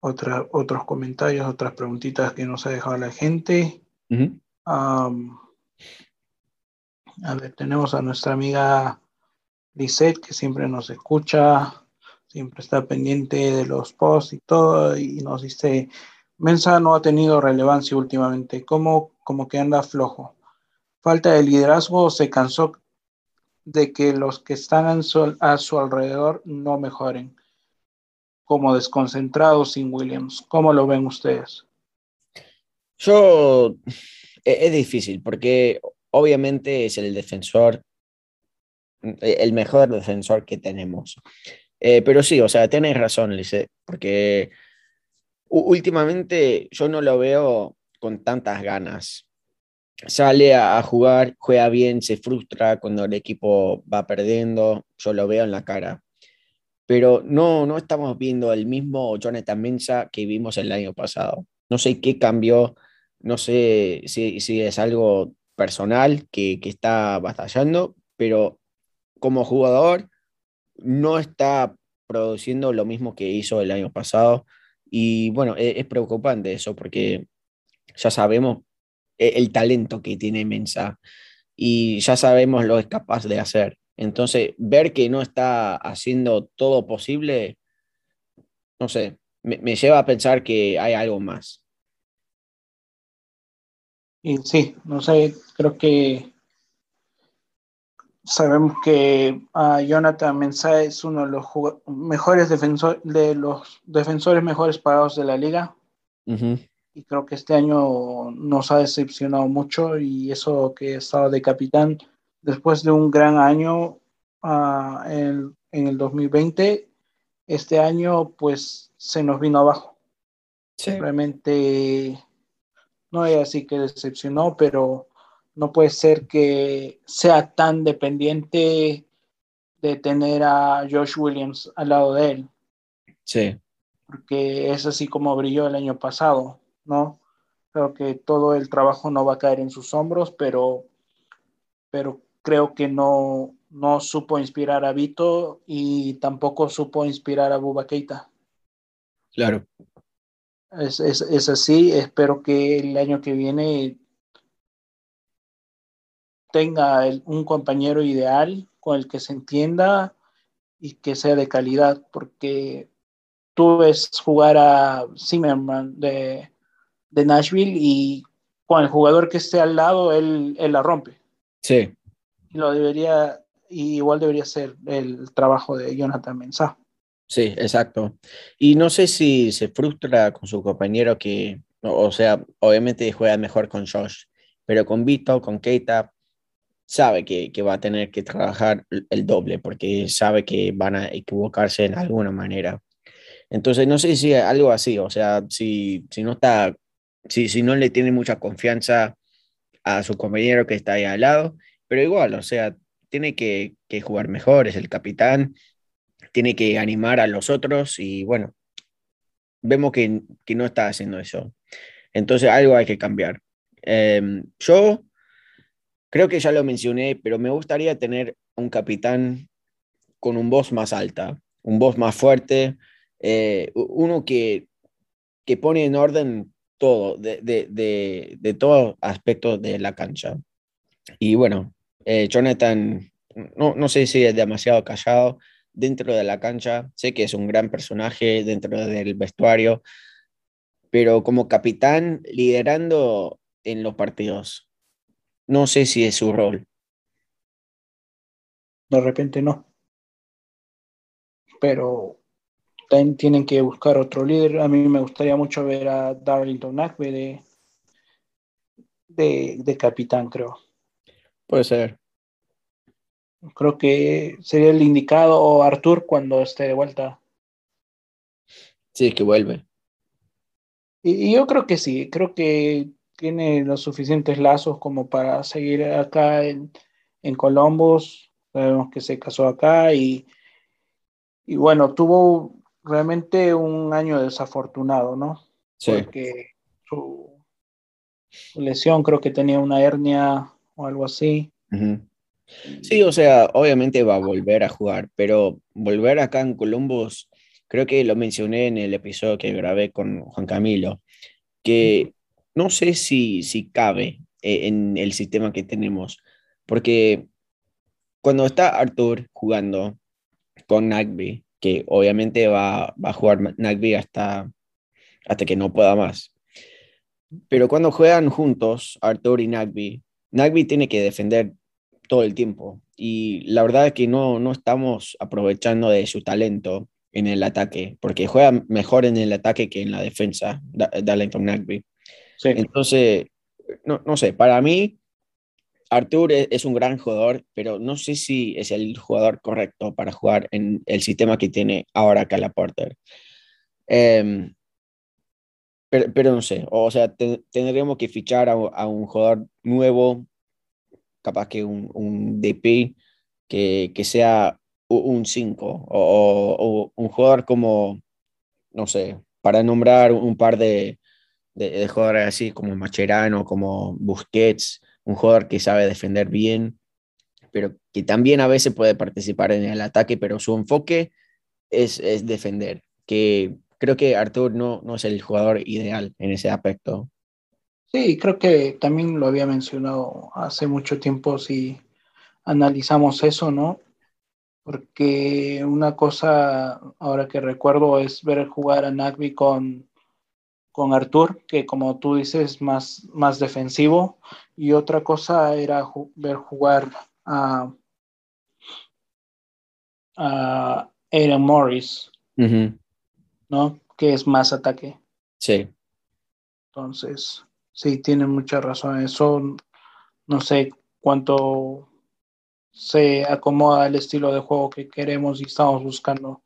otra, otros comentarios, otras preguntitas que nos ha dejado la gente. a ver, tenemos a nuestra amiga Lisette, que siempre nos escucha, siempre está pendiente de los posts y todo, y nos dice, Mensa no ha tenido relevancia últimamente, como, como que anda flojo. Falta de liderazgo, se cansó de que los que están a su alrededor no mejoren. Como desconcentrado sin Williams. ¿Cómo lo ven ustedes? Yo, e, es difícil porque obviamente es el defensor, e, el mejor defensor que tenemos. Eh, pero sí, o sea, tienes razón, Lice, porque últimamente yo no lo veo con tantas ganas. Sale a, jugar, juega bien, se frustra cuando el equipo va perdiendo, yo lo veo en la cara. Pero no, no estamos viendo el mismo Jonathan Mensa que vimos el año pasado. No sé qué cambió, no sé si, es algo personal que, que está batallando, pero como jugador no está produciendo lo mismo que hizo el año pasado. Y bueno, e, es, preocupante eso porque ya sabemos e, el, talento que tiene Mensa y ya sabemos lo que es capaz de hacer. Entonces, ver que no está haciendo todo posible, no sé, me, me lleva a pensar que hay algo más. Y sí, no sé, creo que sabemos que uh, Jonathan Mensah es uno de los mejores defensores, de los defensores mejores pagados de la liga. Y creo que este año nos ha decepcionado mucho y eso que estaba de capitán después de un gran año uh, en, en, el 2020, este año pues se nos vino abajo. Realmente no es así que decepcionó, pero no puede ser que sea tan dependiente de tener a Josh Williams al lado de él. Sí. Porque es así como brilló el año pasado, ¿no? Creo que todo el trabajo no va a caer en sus hombros, pero, pero creo que no, no supo inspirar a Vito y tampoco supo inspirar a Buba Keita. Claro. Es, es, es así, espero que el año que viene tenga un compañero ideal con el que se entienda y que sea de calidad, porque tú ves jugar a Zimmerman de, de Nashville y con el jugador que esté al lado, él, él la rompe. Sí. Lo debería, igual debería ser el trabajo de Jonathan Mensah. Sí, exacto. Y no sé si se frustra con su compañero que, o sea, obviamente juega mejor con Josh, pero con Vito, con Keita, sabe que, va a tener que trabajar el doble porque sabe que van a equivocarse en alguna manera. Entonces, no sé si algo así, o sea, si, si no está, si, si no le tiene mucha confianza a su compañero que está ahí al lado, pero igual, o sea, tiene que, jugar mejor, es el capitán, tiene que animar a los otros y bueno, vemos que, no está haciendo eso. Entonces, algo hay que cambiar. Em, yo Creo que ya lo mencioné, pero me gustaría tener un capitán con un voz más alta, un voz más fuerte, eh, uno que, que pone en orden todo, de, de, de, de todos aspectos de la cancha. Y bueno, eh, Jonathan, no, no sé si es demasiado callado dentro de la cancha, sé que es un gran personaje dentro del vestuario, pero como capitán liderando en los partidos, no sé si es su rol. De repente no. Pero tienen que buscar otro líder. A mí me gustaría mucho ver a Darlington Nagbe de, de, de capitán, creo. Puede ser. Creo que sería el indicado o Artur cuando esté de vuelta. Sí, que vuelve. y, yo creo que sí, creo que tiene los suficientes lazos como para seguir acá en, en Columbus. Sabemos que se casó acá y, y bueno, tuvo realmente un año desafortunado, ¿no? Sí. Porque su, lesión creo que tenía una hernia o algo así. Sí, o sea, obviamente va a volver a jugar, pero volver acá en Columbus, creo que lo mencioné en el episodio que grabé con Juan Camilo, que no sé si, si cabe eh, en el sistema que tenemos, porque cuando está Arthur jugando con Nagby, que obviamente va, va a jugar Nagby hasta, hasta que no pueda más, pero cuando juegan juntos, Arthur y Nagby, Nagby tiene que defender todo el tiempo y la verdad es que no, no estamos aprovechando de su talento en el ataque, porque juega mejor en el ataque que en la defensa, Darlington Nagby. Entonces, no, no, sé, para mí, Artur es, un gran jugador, pero no sé si es el jugador correcto para jugar en el sistema que tiene ahora Cala Porter. Em, pero, no sé, o sea, tendríamos que fichar a, un jugador nuevo, capaz que un, un DP, que, que sea un 5 o, un jugador como, no sé, para nombrar un par de, de, jugadores así como Macherano, como Busquets, un jugador que sabe defender bien, pero que también a veces puede participar en el ataque, pero su enfoque es, es defender, que creo que Artur no, no es el jugador ideal en ese aspecto. Sí, creo que también lo había mencionado hace mucho tiempo si analizamos eso, ¿no? porque una cosa ahora que recuerdo es ver jugar a Nagby con, con Artur, que como tú dices, más, más defensivo, y otra cosa era ver jugar a, a Aaron Morris, ¿no? Que es más ataque. Sí. Entonces, sí, tiene mucha razón. Eso no sé cuánto se acomoda al estilo de juego que queremos y estamos buscando.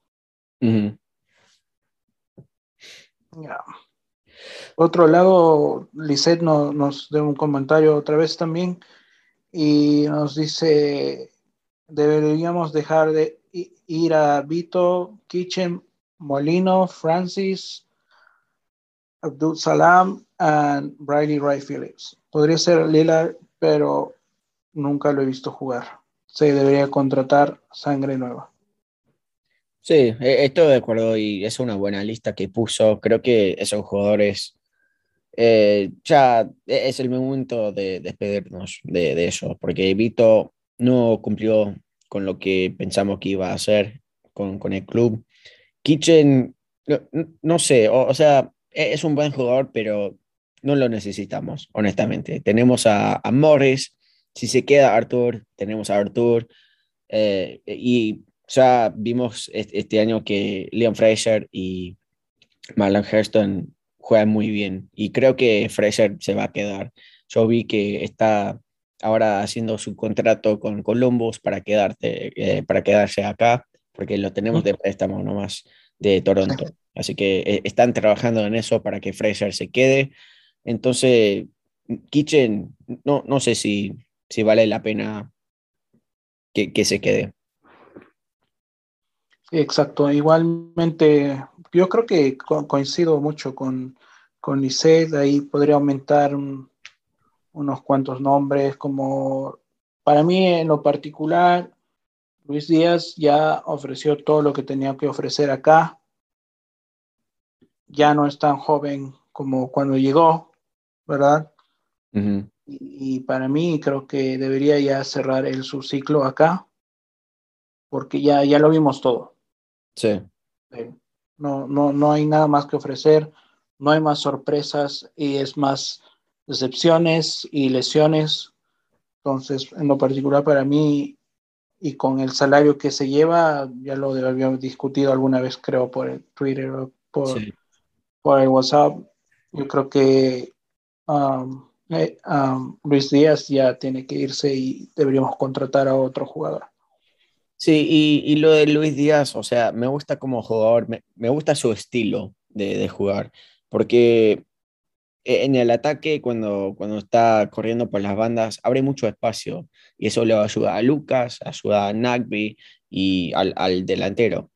Otro lado, Lisette nos da un comentario otra vez también y nos dice, deberíamos dejar de ir a Vito, Kitchen, Molino, Francis, Abdul Salam y Briley Wright Phillips. Podría ser Lillard, pero nunca lo he visto jugar se debería contratar sangre nueva. Sí, e, estoy de acuerdo y es una buena lista que puso. Creo que esos jugadores eh, ya e, es el momento de despedirnos de, de, eso, porque Vito no cumplió con lo que pensamos que iba a hacer con el club. Kitchen, no, sé, o, sea, e, es un buen jugador, pero no lo necesitamos, honestamente. Tenemos a, Morris, si se queda Arthur, tenemos a Arthur. Eh, y ya vimos este año que Leon Fraser y Marlon Hurston juegan muy bien. Y creo que Fraser se va a quedar. Yo vi que está ahora haciendo su contrato con Columbus para, quedarte, eh, para quedarse acá, porque lo tenemos de préstamo nomás de Toronto. Así que eh, están trabajando en eso para que Fraser se quede. Entonces, Kitchen, no, no sé si si vale la pena que, se quede. Exacto, igualmente yo creo que coincido mucho con, con ahí podría aumentar unos cuantos nombres, como para mí en lo particular, Luis Díaz ya ofreció todo lo que tenía que ofrecer acá, ya no es tan joven como cuando llegó, ¿verdad? y, para mí creo que debería ya cerrar el su ciclo acá, porque ya, ya lo vimos todo. Sí. No, no, no hay nada más que ofrecer, no hay más sorpresas y es más decepciones y lesiones. Entonces, en lo particular para mí y con el salario que se lleva, ya lo habíamos discutido alguna vez, creo, por el Twitter o por, por el WhatsApp. Yo creo que um, eh, Luis Díaz ya tiene que irse y deberíamos contratar a otro jugador. Sí, y, lo de Luis Díaz, o sea, me gusta como jugador, me, gusta su estilo de, jugar, porque en el ataque, cuando, cuando está corriendo por las bandas, abre mucho espacio y eso le ayuda a Lucas, ayuda a Nagby y al, delantero.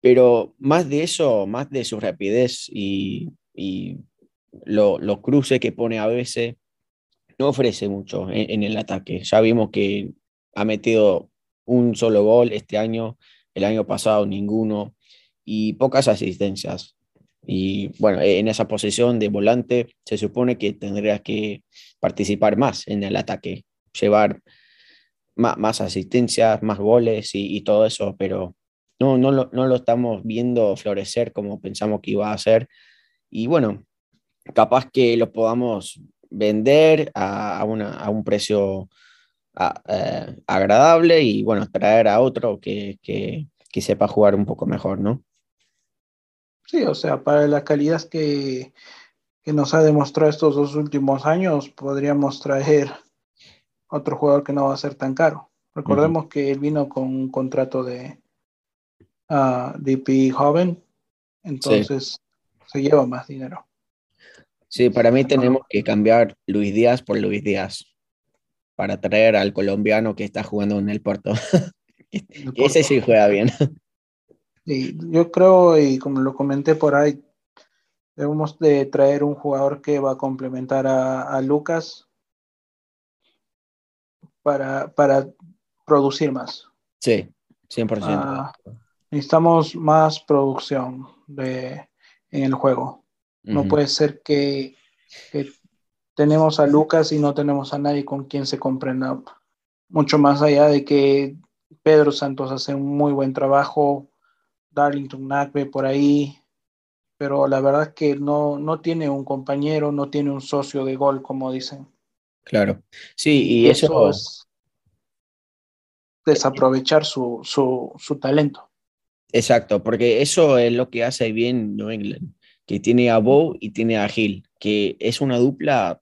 Pero más de eso, más de su rapidez y los lo cruces que pone a veces, no ofrece mucho en, el ataque. Ya vimos que ha metido un solo gol este año, el año pasado ninguno, y pocas asistencias. Y bueno, en esa posición de volante se supone que tendría que participar más en el ataque, llevar más, asistencias, más goles y, todo eso, pero no, no, lo, no lo estamos viendo florecer como pensamos que iba a ser. Y bueno, capaz que lo podamos vender a, a un precio eh, agradable y bueno, traer a otro que, que, que sepa jugar un poco mejor, ¿no? Sí, o sea, para la calidad que, que nos ha demostrado estos dos últimos años, podríamos traer otro jugador que no va a ser tan caro. Recordemos que él vino con un contrato de uh, DP joven, entonces se lleva más dinero. Sí, para mí tenemos que cambiar Luis Díaz por Luis Díaz para traer al colombiano que está jugando en el Porto. (laughs) Ese sí juega bien. Sí, yo creo, y como lo comenté por ahí, Debemos de traer un jugador que va a complementar a, Lucas para, para, producir más. Sí, 100%. Ah, necesitamos más producción de, en el juego. No puede ser que, tenemos a Lucas y no tenemos a nadie con quien se comprenda. Mucho más allá de que Pedro Santos hace un muy buen trabajo, Darlington Nagbe por ahí, pero la verdad es que no, no tiene un compañero, no tiene un socio de gol, como dicen. Claro, sí, y, eso, es desaprovechar su, su, talento. Exacto, porque eso es lo que hace bien New England, que tiene a Bow y tiene a Gil, que es una dupla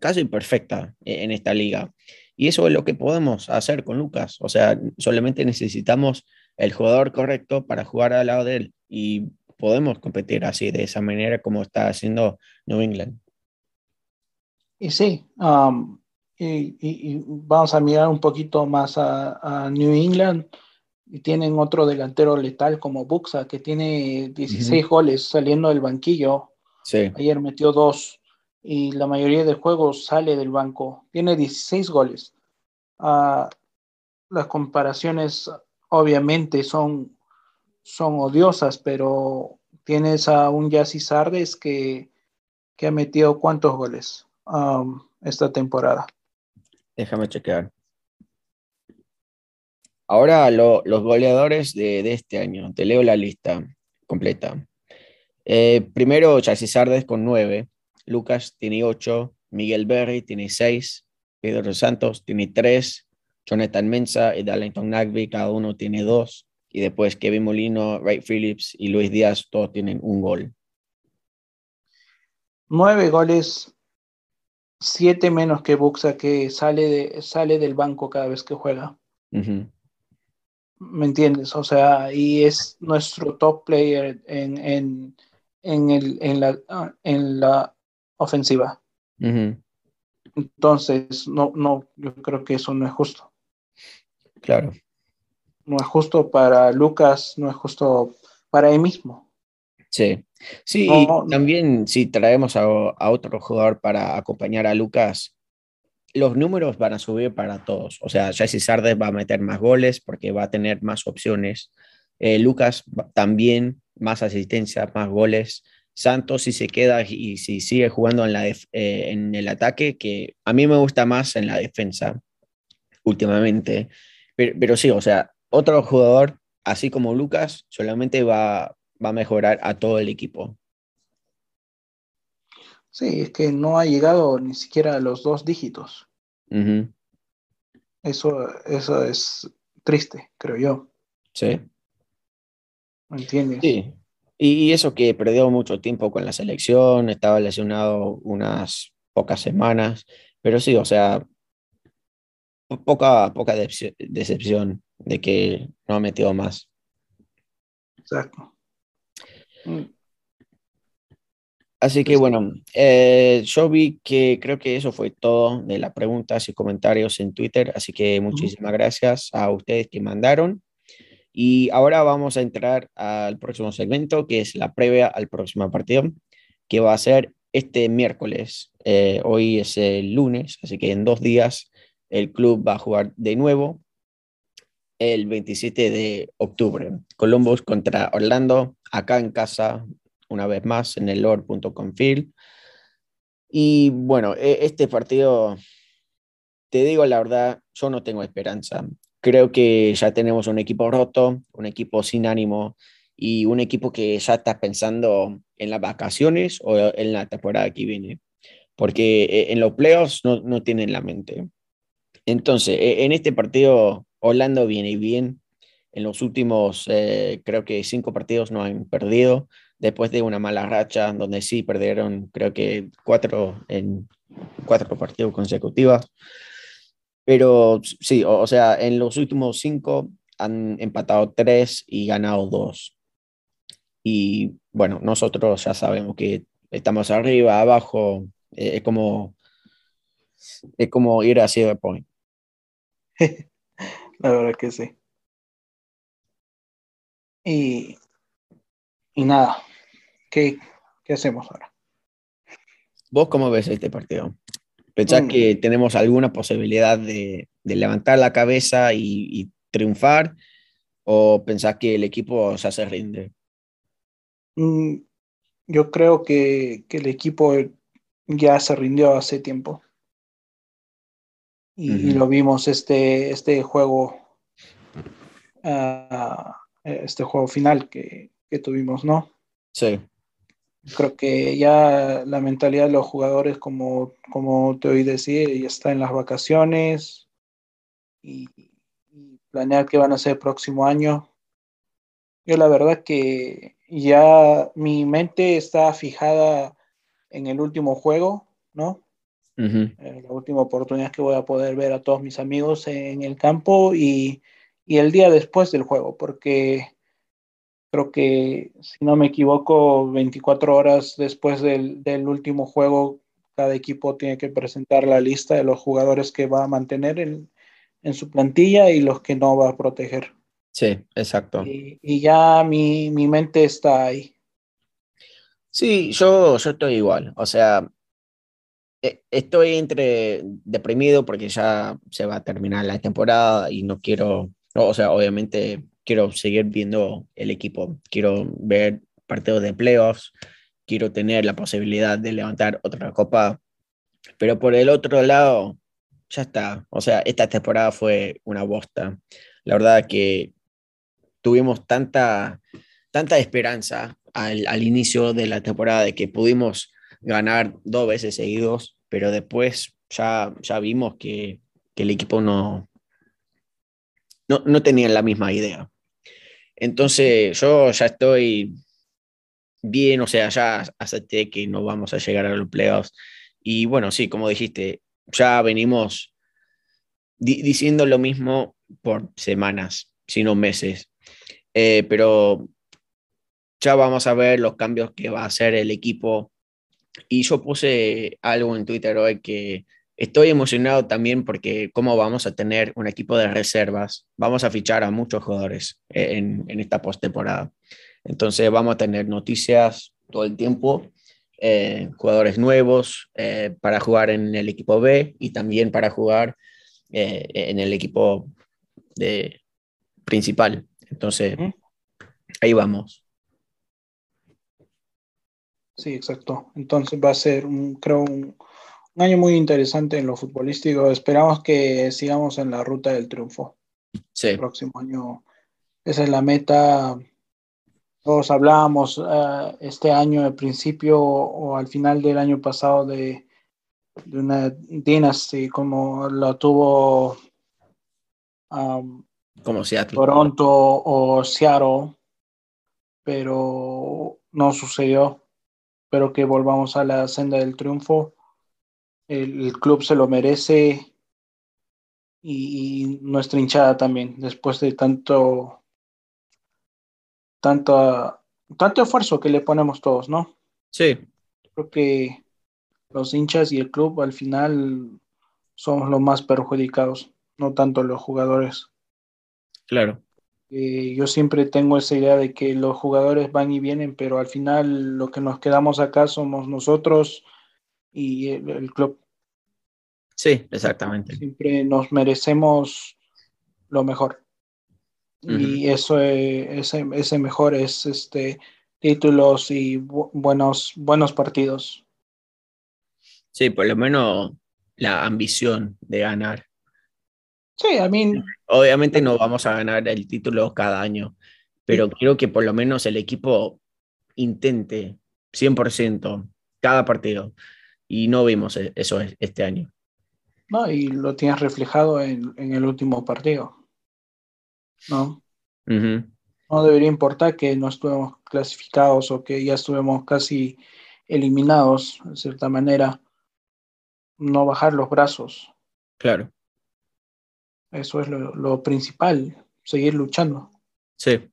casi perfecta en esta liga. Y eso es lo que podemos hacer con Lucas. O sea, solamente necesitamos el jugador correcto para jugar al lado de él. Y podemos competir así, de esa manera como está haciendo New England. Y sí, um, y, vamos a mirar un poquito más a, New England y tienen otro delantero letal como Buxa, que tiene 16 goles saliendo del banquillo. Sí. Ayer metió dos y la mayoría de juegos sale del banco. Tiene 16 goles. Uh, las comparaciones obviamente son son odiosas, pero tienes a un Yassi Sardes que, que ha metido cuántos goles um, esta temporada. Déjame chequear. Ahora los goleadores de, este año. Te leo la lista completa. Eh, primero, Yassi Sardes con nueve. Lucas tiene ocho. Miguel Berry tiene seis. Pedro Santos tiene tres. Jonathan Mensa y Darlington Nagby, cada uno tiene dos y después Kevin Molino, Ray Phillips y Luis Díaz, todos tienen un gol. Nueve goles, siete menos que Buxa, que sale, de, sale del banco cada vez que juega. ¿Me entiendes? O sea, y es nuestro top player en, en, en, el, en, la, en la ofensiva. Entonces, no, no, yo creo que eso no es justo. Claro no es justo para Lucas, no es justo para él mismo. Sí, sí, y también si traemos a, otro jugador para acompañar a Lucas, los números van a subir para todos. O sea, Jesse Sardes va a meter más goles porque va a tener más opciones. Eh, Lucas también, más asistencia, más goles. Santos si se queda y si sigue jugando en, la eh, en el ataque, que a mí me gusta más en la defensa últimamente. Pero, pero sí, o sea, otro jugador, así como Lucas, solamente va, va a mejorar a todo el equipo. Sí, es que no ha llegado ni siquiera a los dos dígitos. eso, eso es triste, creo yo. Sí. ¿Me entiendes? Sí. Y eso que perdió mucho tiempo con la selección, estaba lesionado unas pocas semanas, pero sí, o sea, poca, poca decepción de que no ha metido más. Exacto. Mm. Así que bueno, eh, yo vi que creo que eso fue todo de las preguntas y comentarios en Twitter, así que muchísimas gracias a ustedes que mandaron. Y ahora vamos a entrar al próximo segmento, que es la previa al próximo partido, que va a ser este miércoles. Eh, hoy es el lunes, así que en dos días el club va a jugar de nuevo el 27 de octubre. Columbus contra Orlando, acá en casa, una vez más, en el Lord.com. Y bueno, e, este partido, te digo la verdad, yo no tengo esperanza. Creo que ya tenemos un equipo roto, un equipo sin ánimo y un equipo que ya está pensando en las vacaciones o en la temporada que viene. Porque e, en los playoffs no, no tienen la mente. Entonces, e, en este partido Orlando viene bien en los últimos, eh, creo que cinco partidos no han perdido, después de una mala racha donde sí perdieron, creo que cuatro en cuatro partidos consecutivos. Pero sí, o, sea, en los últimos cinco han empatado tres y ganado dos. Y bueno, nosotros ya sabemos que estamos arriba, abajo, eh, es como es como ir a Point. (laughs) La verdad que sí. Y, y nada, ¿qué, ¿qué hacemos ahora? ¿Vos cómo ves este partido? ¿Pensás mm. que tenemos alguna posibilidad de, de levantar la cabeza y, triunfar? ¿O pensás que el equipo ya se rinde? Mm, yo creo que, que, el equipo ya se rindió hace tiempo. Y, lo vimos este, este juego, uh, este juego final que, que tuvimos, ¿no? Sí. Creo que ya la mentalidad de los jugadores, como, como te oí decir, ya está en las vacaciones y, planear qué van a hacer el próximo año. Yo la verdad que ya mi mente está fijada en el último juego, ¿no? Eh, la última oportunidad que voy a poder ver a todos mis amigos en el campo y, y el día después del juego, porque Creo que, si no me equivoco, 24 horas después del, del, último juego, cada equipo tiene que presentar la lista de los jugadores que va a mantener en, en su plantilla y los que no va a proteger. Sí, exacto. Y, y ya mi, mi, mente está ahí. Sí, yo, yo estoy igual. O sea, estoy entre deprimido porque ya se va a terminar la temporada y no quiero, o sea, obviamente quiero seguir viendo el equipo, quiero ver partidos de playoffs, quiero tener la posibilidad de levantar otra copa, pero por el otro lado, ya está, o sea, esta temporada fue una bosta. La verdad que tuvimos tanta, tanta esperanza al, al inicio de la temporada de que pudimos ganar dos veces seguidos, pero después ya, ya vimos que, que el equipo no, no, no tenían la misma idea. Entonces yo ya estoy bien, o sea, ya acepté que no vamos a llegar a los playoffs. Y bueno, sí, como dijiste, ya venimos diciendo lo mismo por semanas, sino meses. Eh, pero ya vamos a ver los cambios que va a hacer el equipo. Y yo puse algo en Twitter hoy que Estoy emocionado también porque como vamos a tener un equipo de reservas, vamos a fichar a muchos jugadores en, en esta postemporada. Entonces vamos a tener noticias todo el tiempo, eh, jugadores nuevos eh, para jugar en el equipo B y también para jugar eh, en el equipo de, principal. Entonces, ahí vamos. Sí, exacto. Entonces va a ser, un, creo, un, un año muy interesante en lo futbolístico. Esperamos que sigamos en la ruta del triunfo. Sí. El próximo año, esa es la meta. Todos hablábamos uh, este año, al principio o al final del año pasado, de, de una dynasty como la tuvo um, como Seattle. Toronto o Seattle, pero no sucedió. Espero que volvamos a la senda del triunfo el, club se lo merece y, nuestra hinchada también, después de tanto, tanto, tanto esfuerzo que le ponemos todos, ¿no? Sí. Creo que los hinchas y el club al final somos los más perjudicados, no tanto los jugadores. Claro. Eh, yo siempre tengo esa idea de que los jugadores van y vienen, pero al final lo que nos quedamos acá somos nosotros y el, club. Sí, exactamente. Siempre nos merecemos lo mejor. Y eso es, ese, mejor es este títulos y buenos, buenos partidos. Sí, por lo menos la ambición de ganar. Sí, a mí. Obviamente no vamos a ganar el título cada año, pero quiero que por lo menos el equipo intente 100% cada partido y no vimos e-, eso este año. No, y lo tienes reflejado en, en el último partido. ¿No? No debería importar que no estuvimos clasificados o que ya estuvimos casi eliminados, de cierta manera. No bajar los brazos. Claro. Eso es lo, principal, seguir luchando. Sí.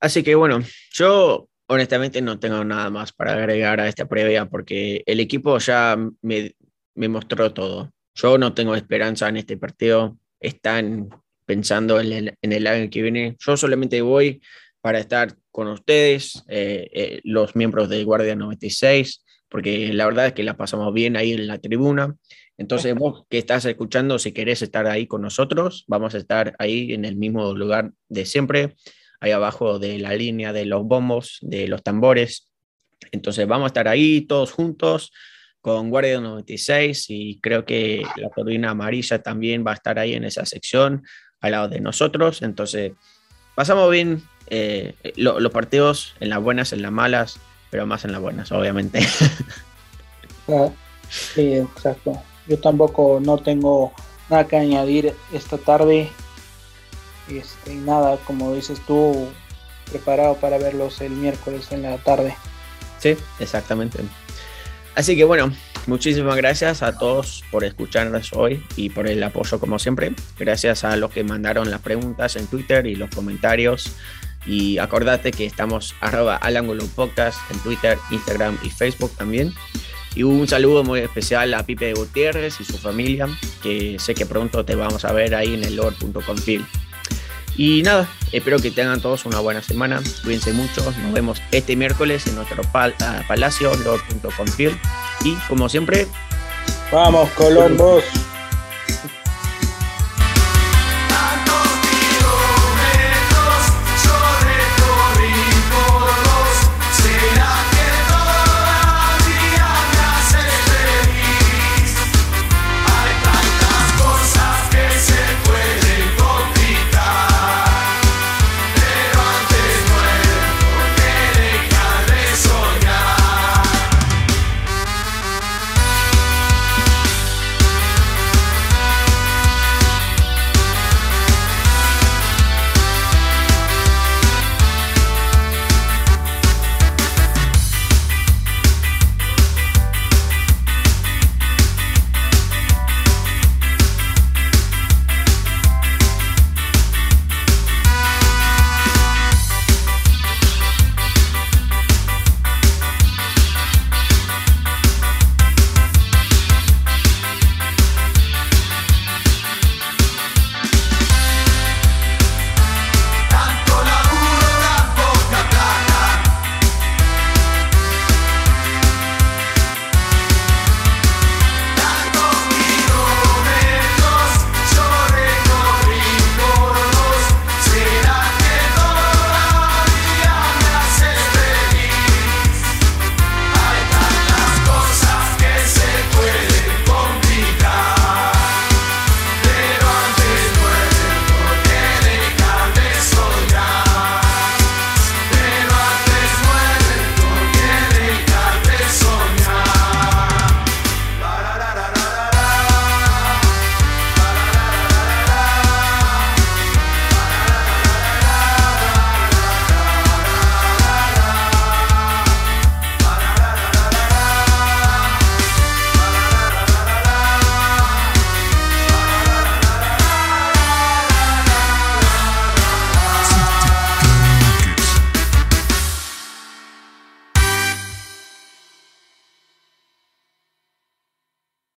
Así que bueno, yo honestamente no tengo nada más para agregar a esta previa porque el equipo ya me, me mostró todo. Yo no tengo esperanza en este partido. Están pensando en el, en el año que viene. Yo solamente voy para estar con ustedes, eh, eh, los miembros de Guardia 96, porque la verdad es que la pasamos bien ahí en la tribuna. Entonces vos que estás escuchando, si querés estar ahí con nosotros, vamos a estar ahí en el mismo lugar de siempre, ahí abajo de la línea de los bombos, de los tambores. Entonces vamos a estar ahí todos juntos con Guardia 96 y creo que la turbina amarilla también va a estar ahí en esa sección al lado de nosotros. Entonces pasamos bien eh, los partidos en las buenas, en las malas, pero más en las buenas, obviamente. (laughs) Ah, sí, exacto. Yo tampoco no tengo nada que añadir esta tarde. Este, nada, como dices tú, preparado para verlos el miércoles en la tarde. Sí, exactamente. Así que bueno, muchísimas gracias a todos por escucharnos hoy y por el apoyo como siempre. Gracias a los que mandaron las preguntas en Twitter y los comentarios. Y acordate que estamos arroba al ángulo podcast en Twitter, Instagram y Facebook también. Y un saludo muy especial a Pipe Gutiérrez y su familia, que sé que pronto te vamos a ver ahí en el lord.com Y nada, espero que tengan todos una buena semana. Cuídense mucho. Nos vemos este miércoles en nuestro ah, palacio, lord.com Y como siempre, vamos, Colombos.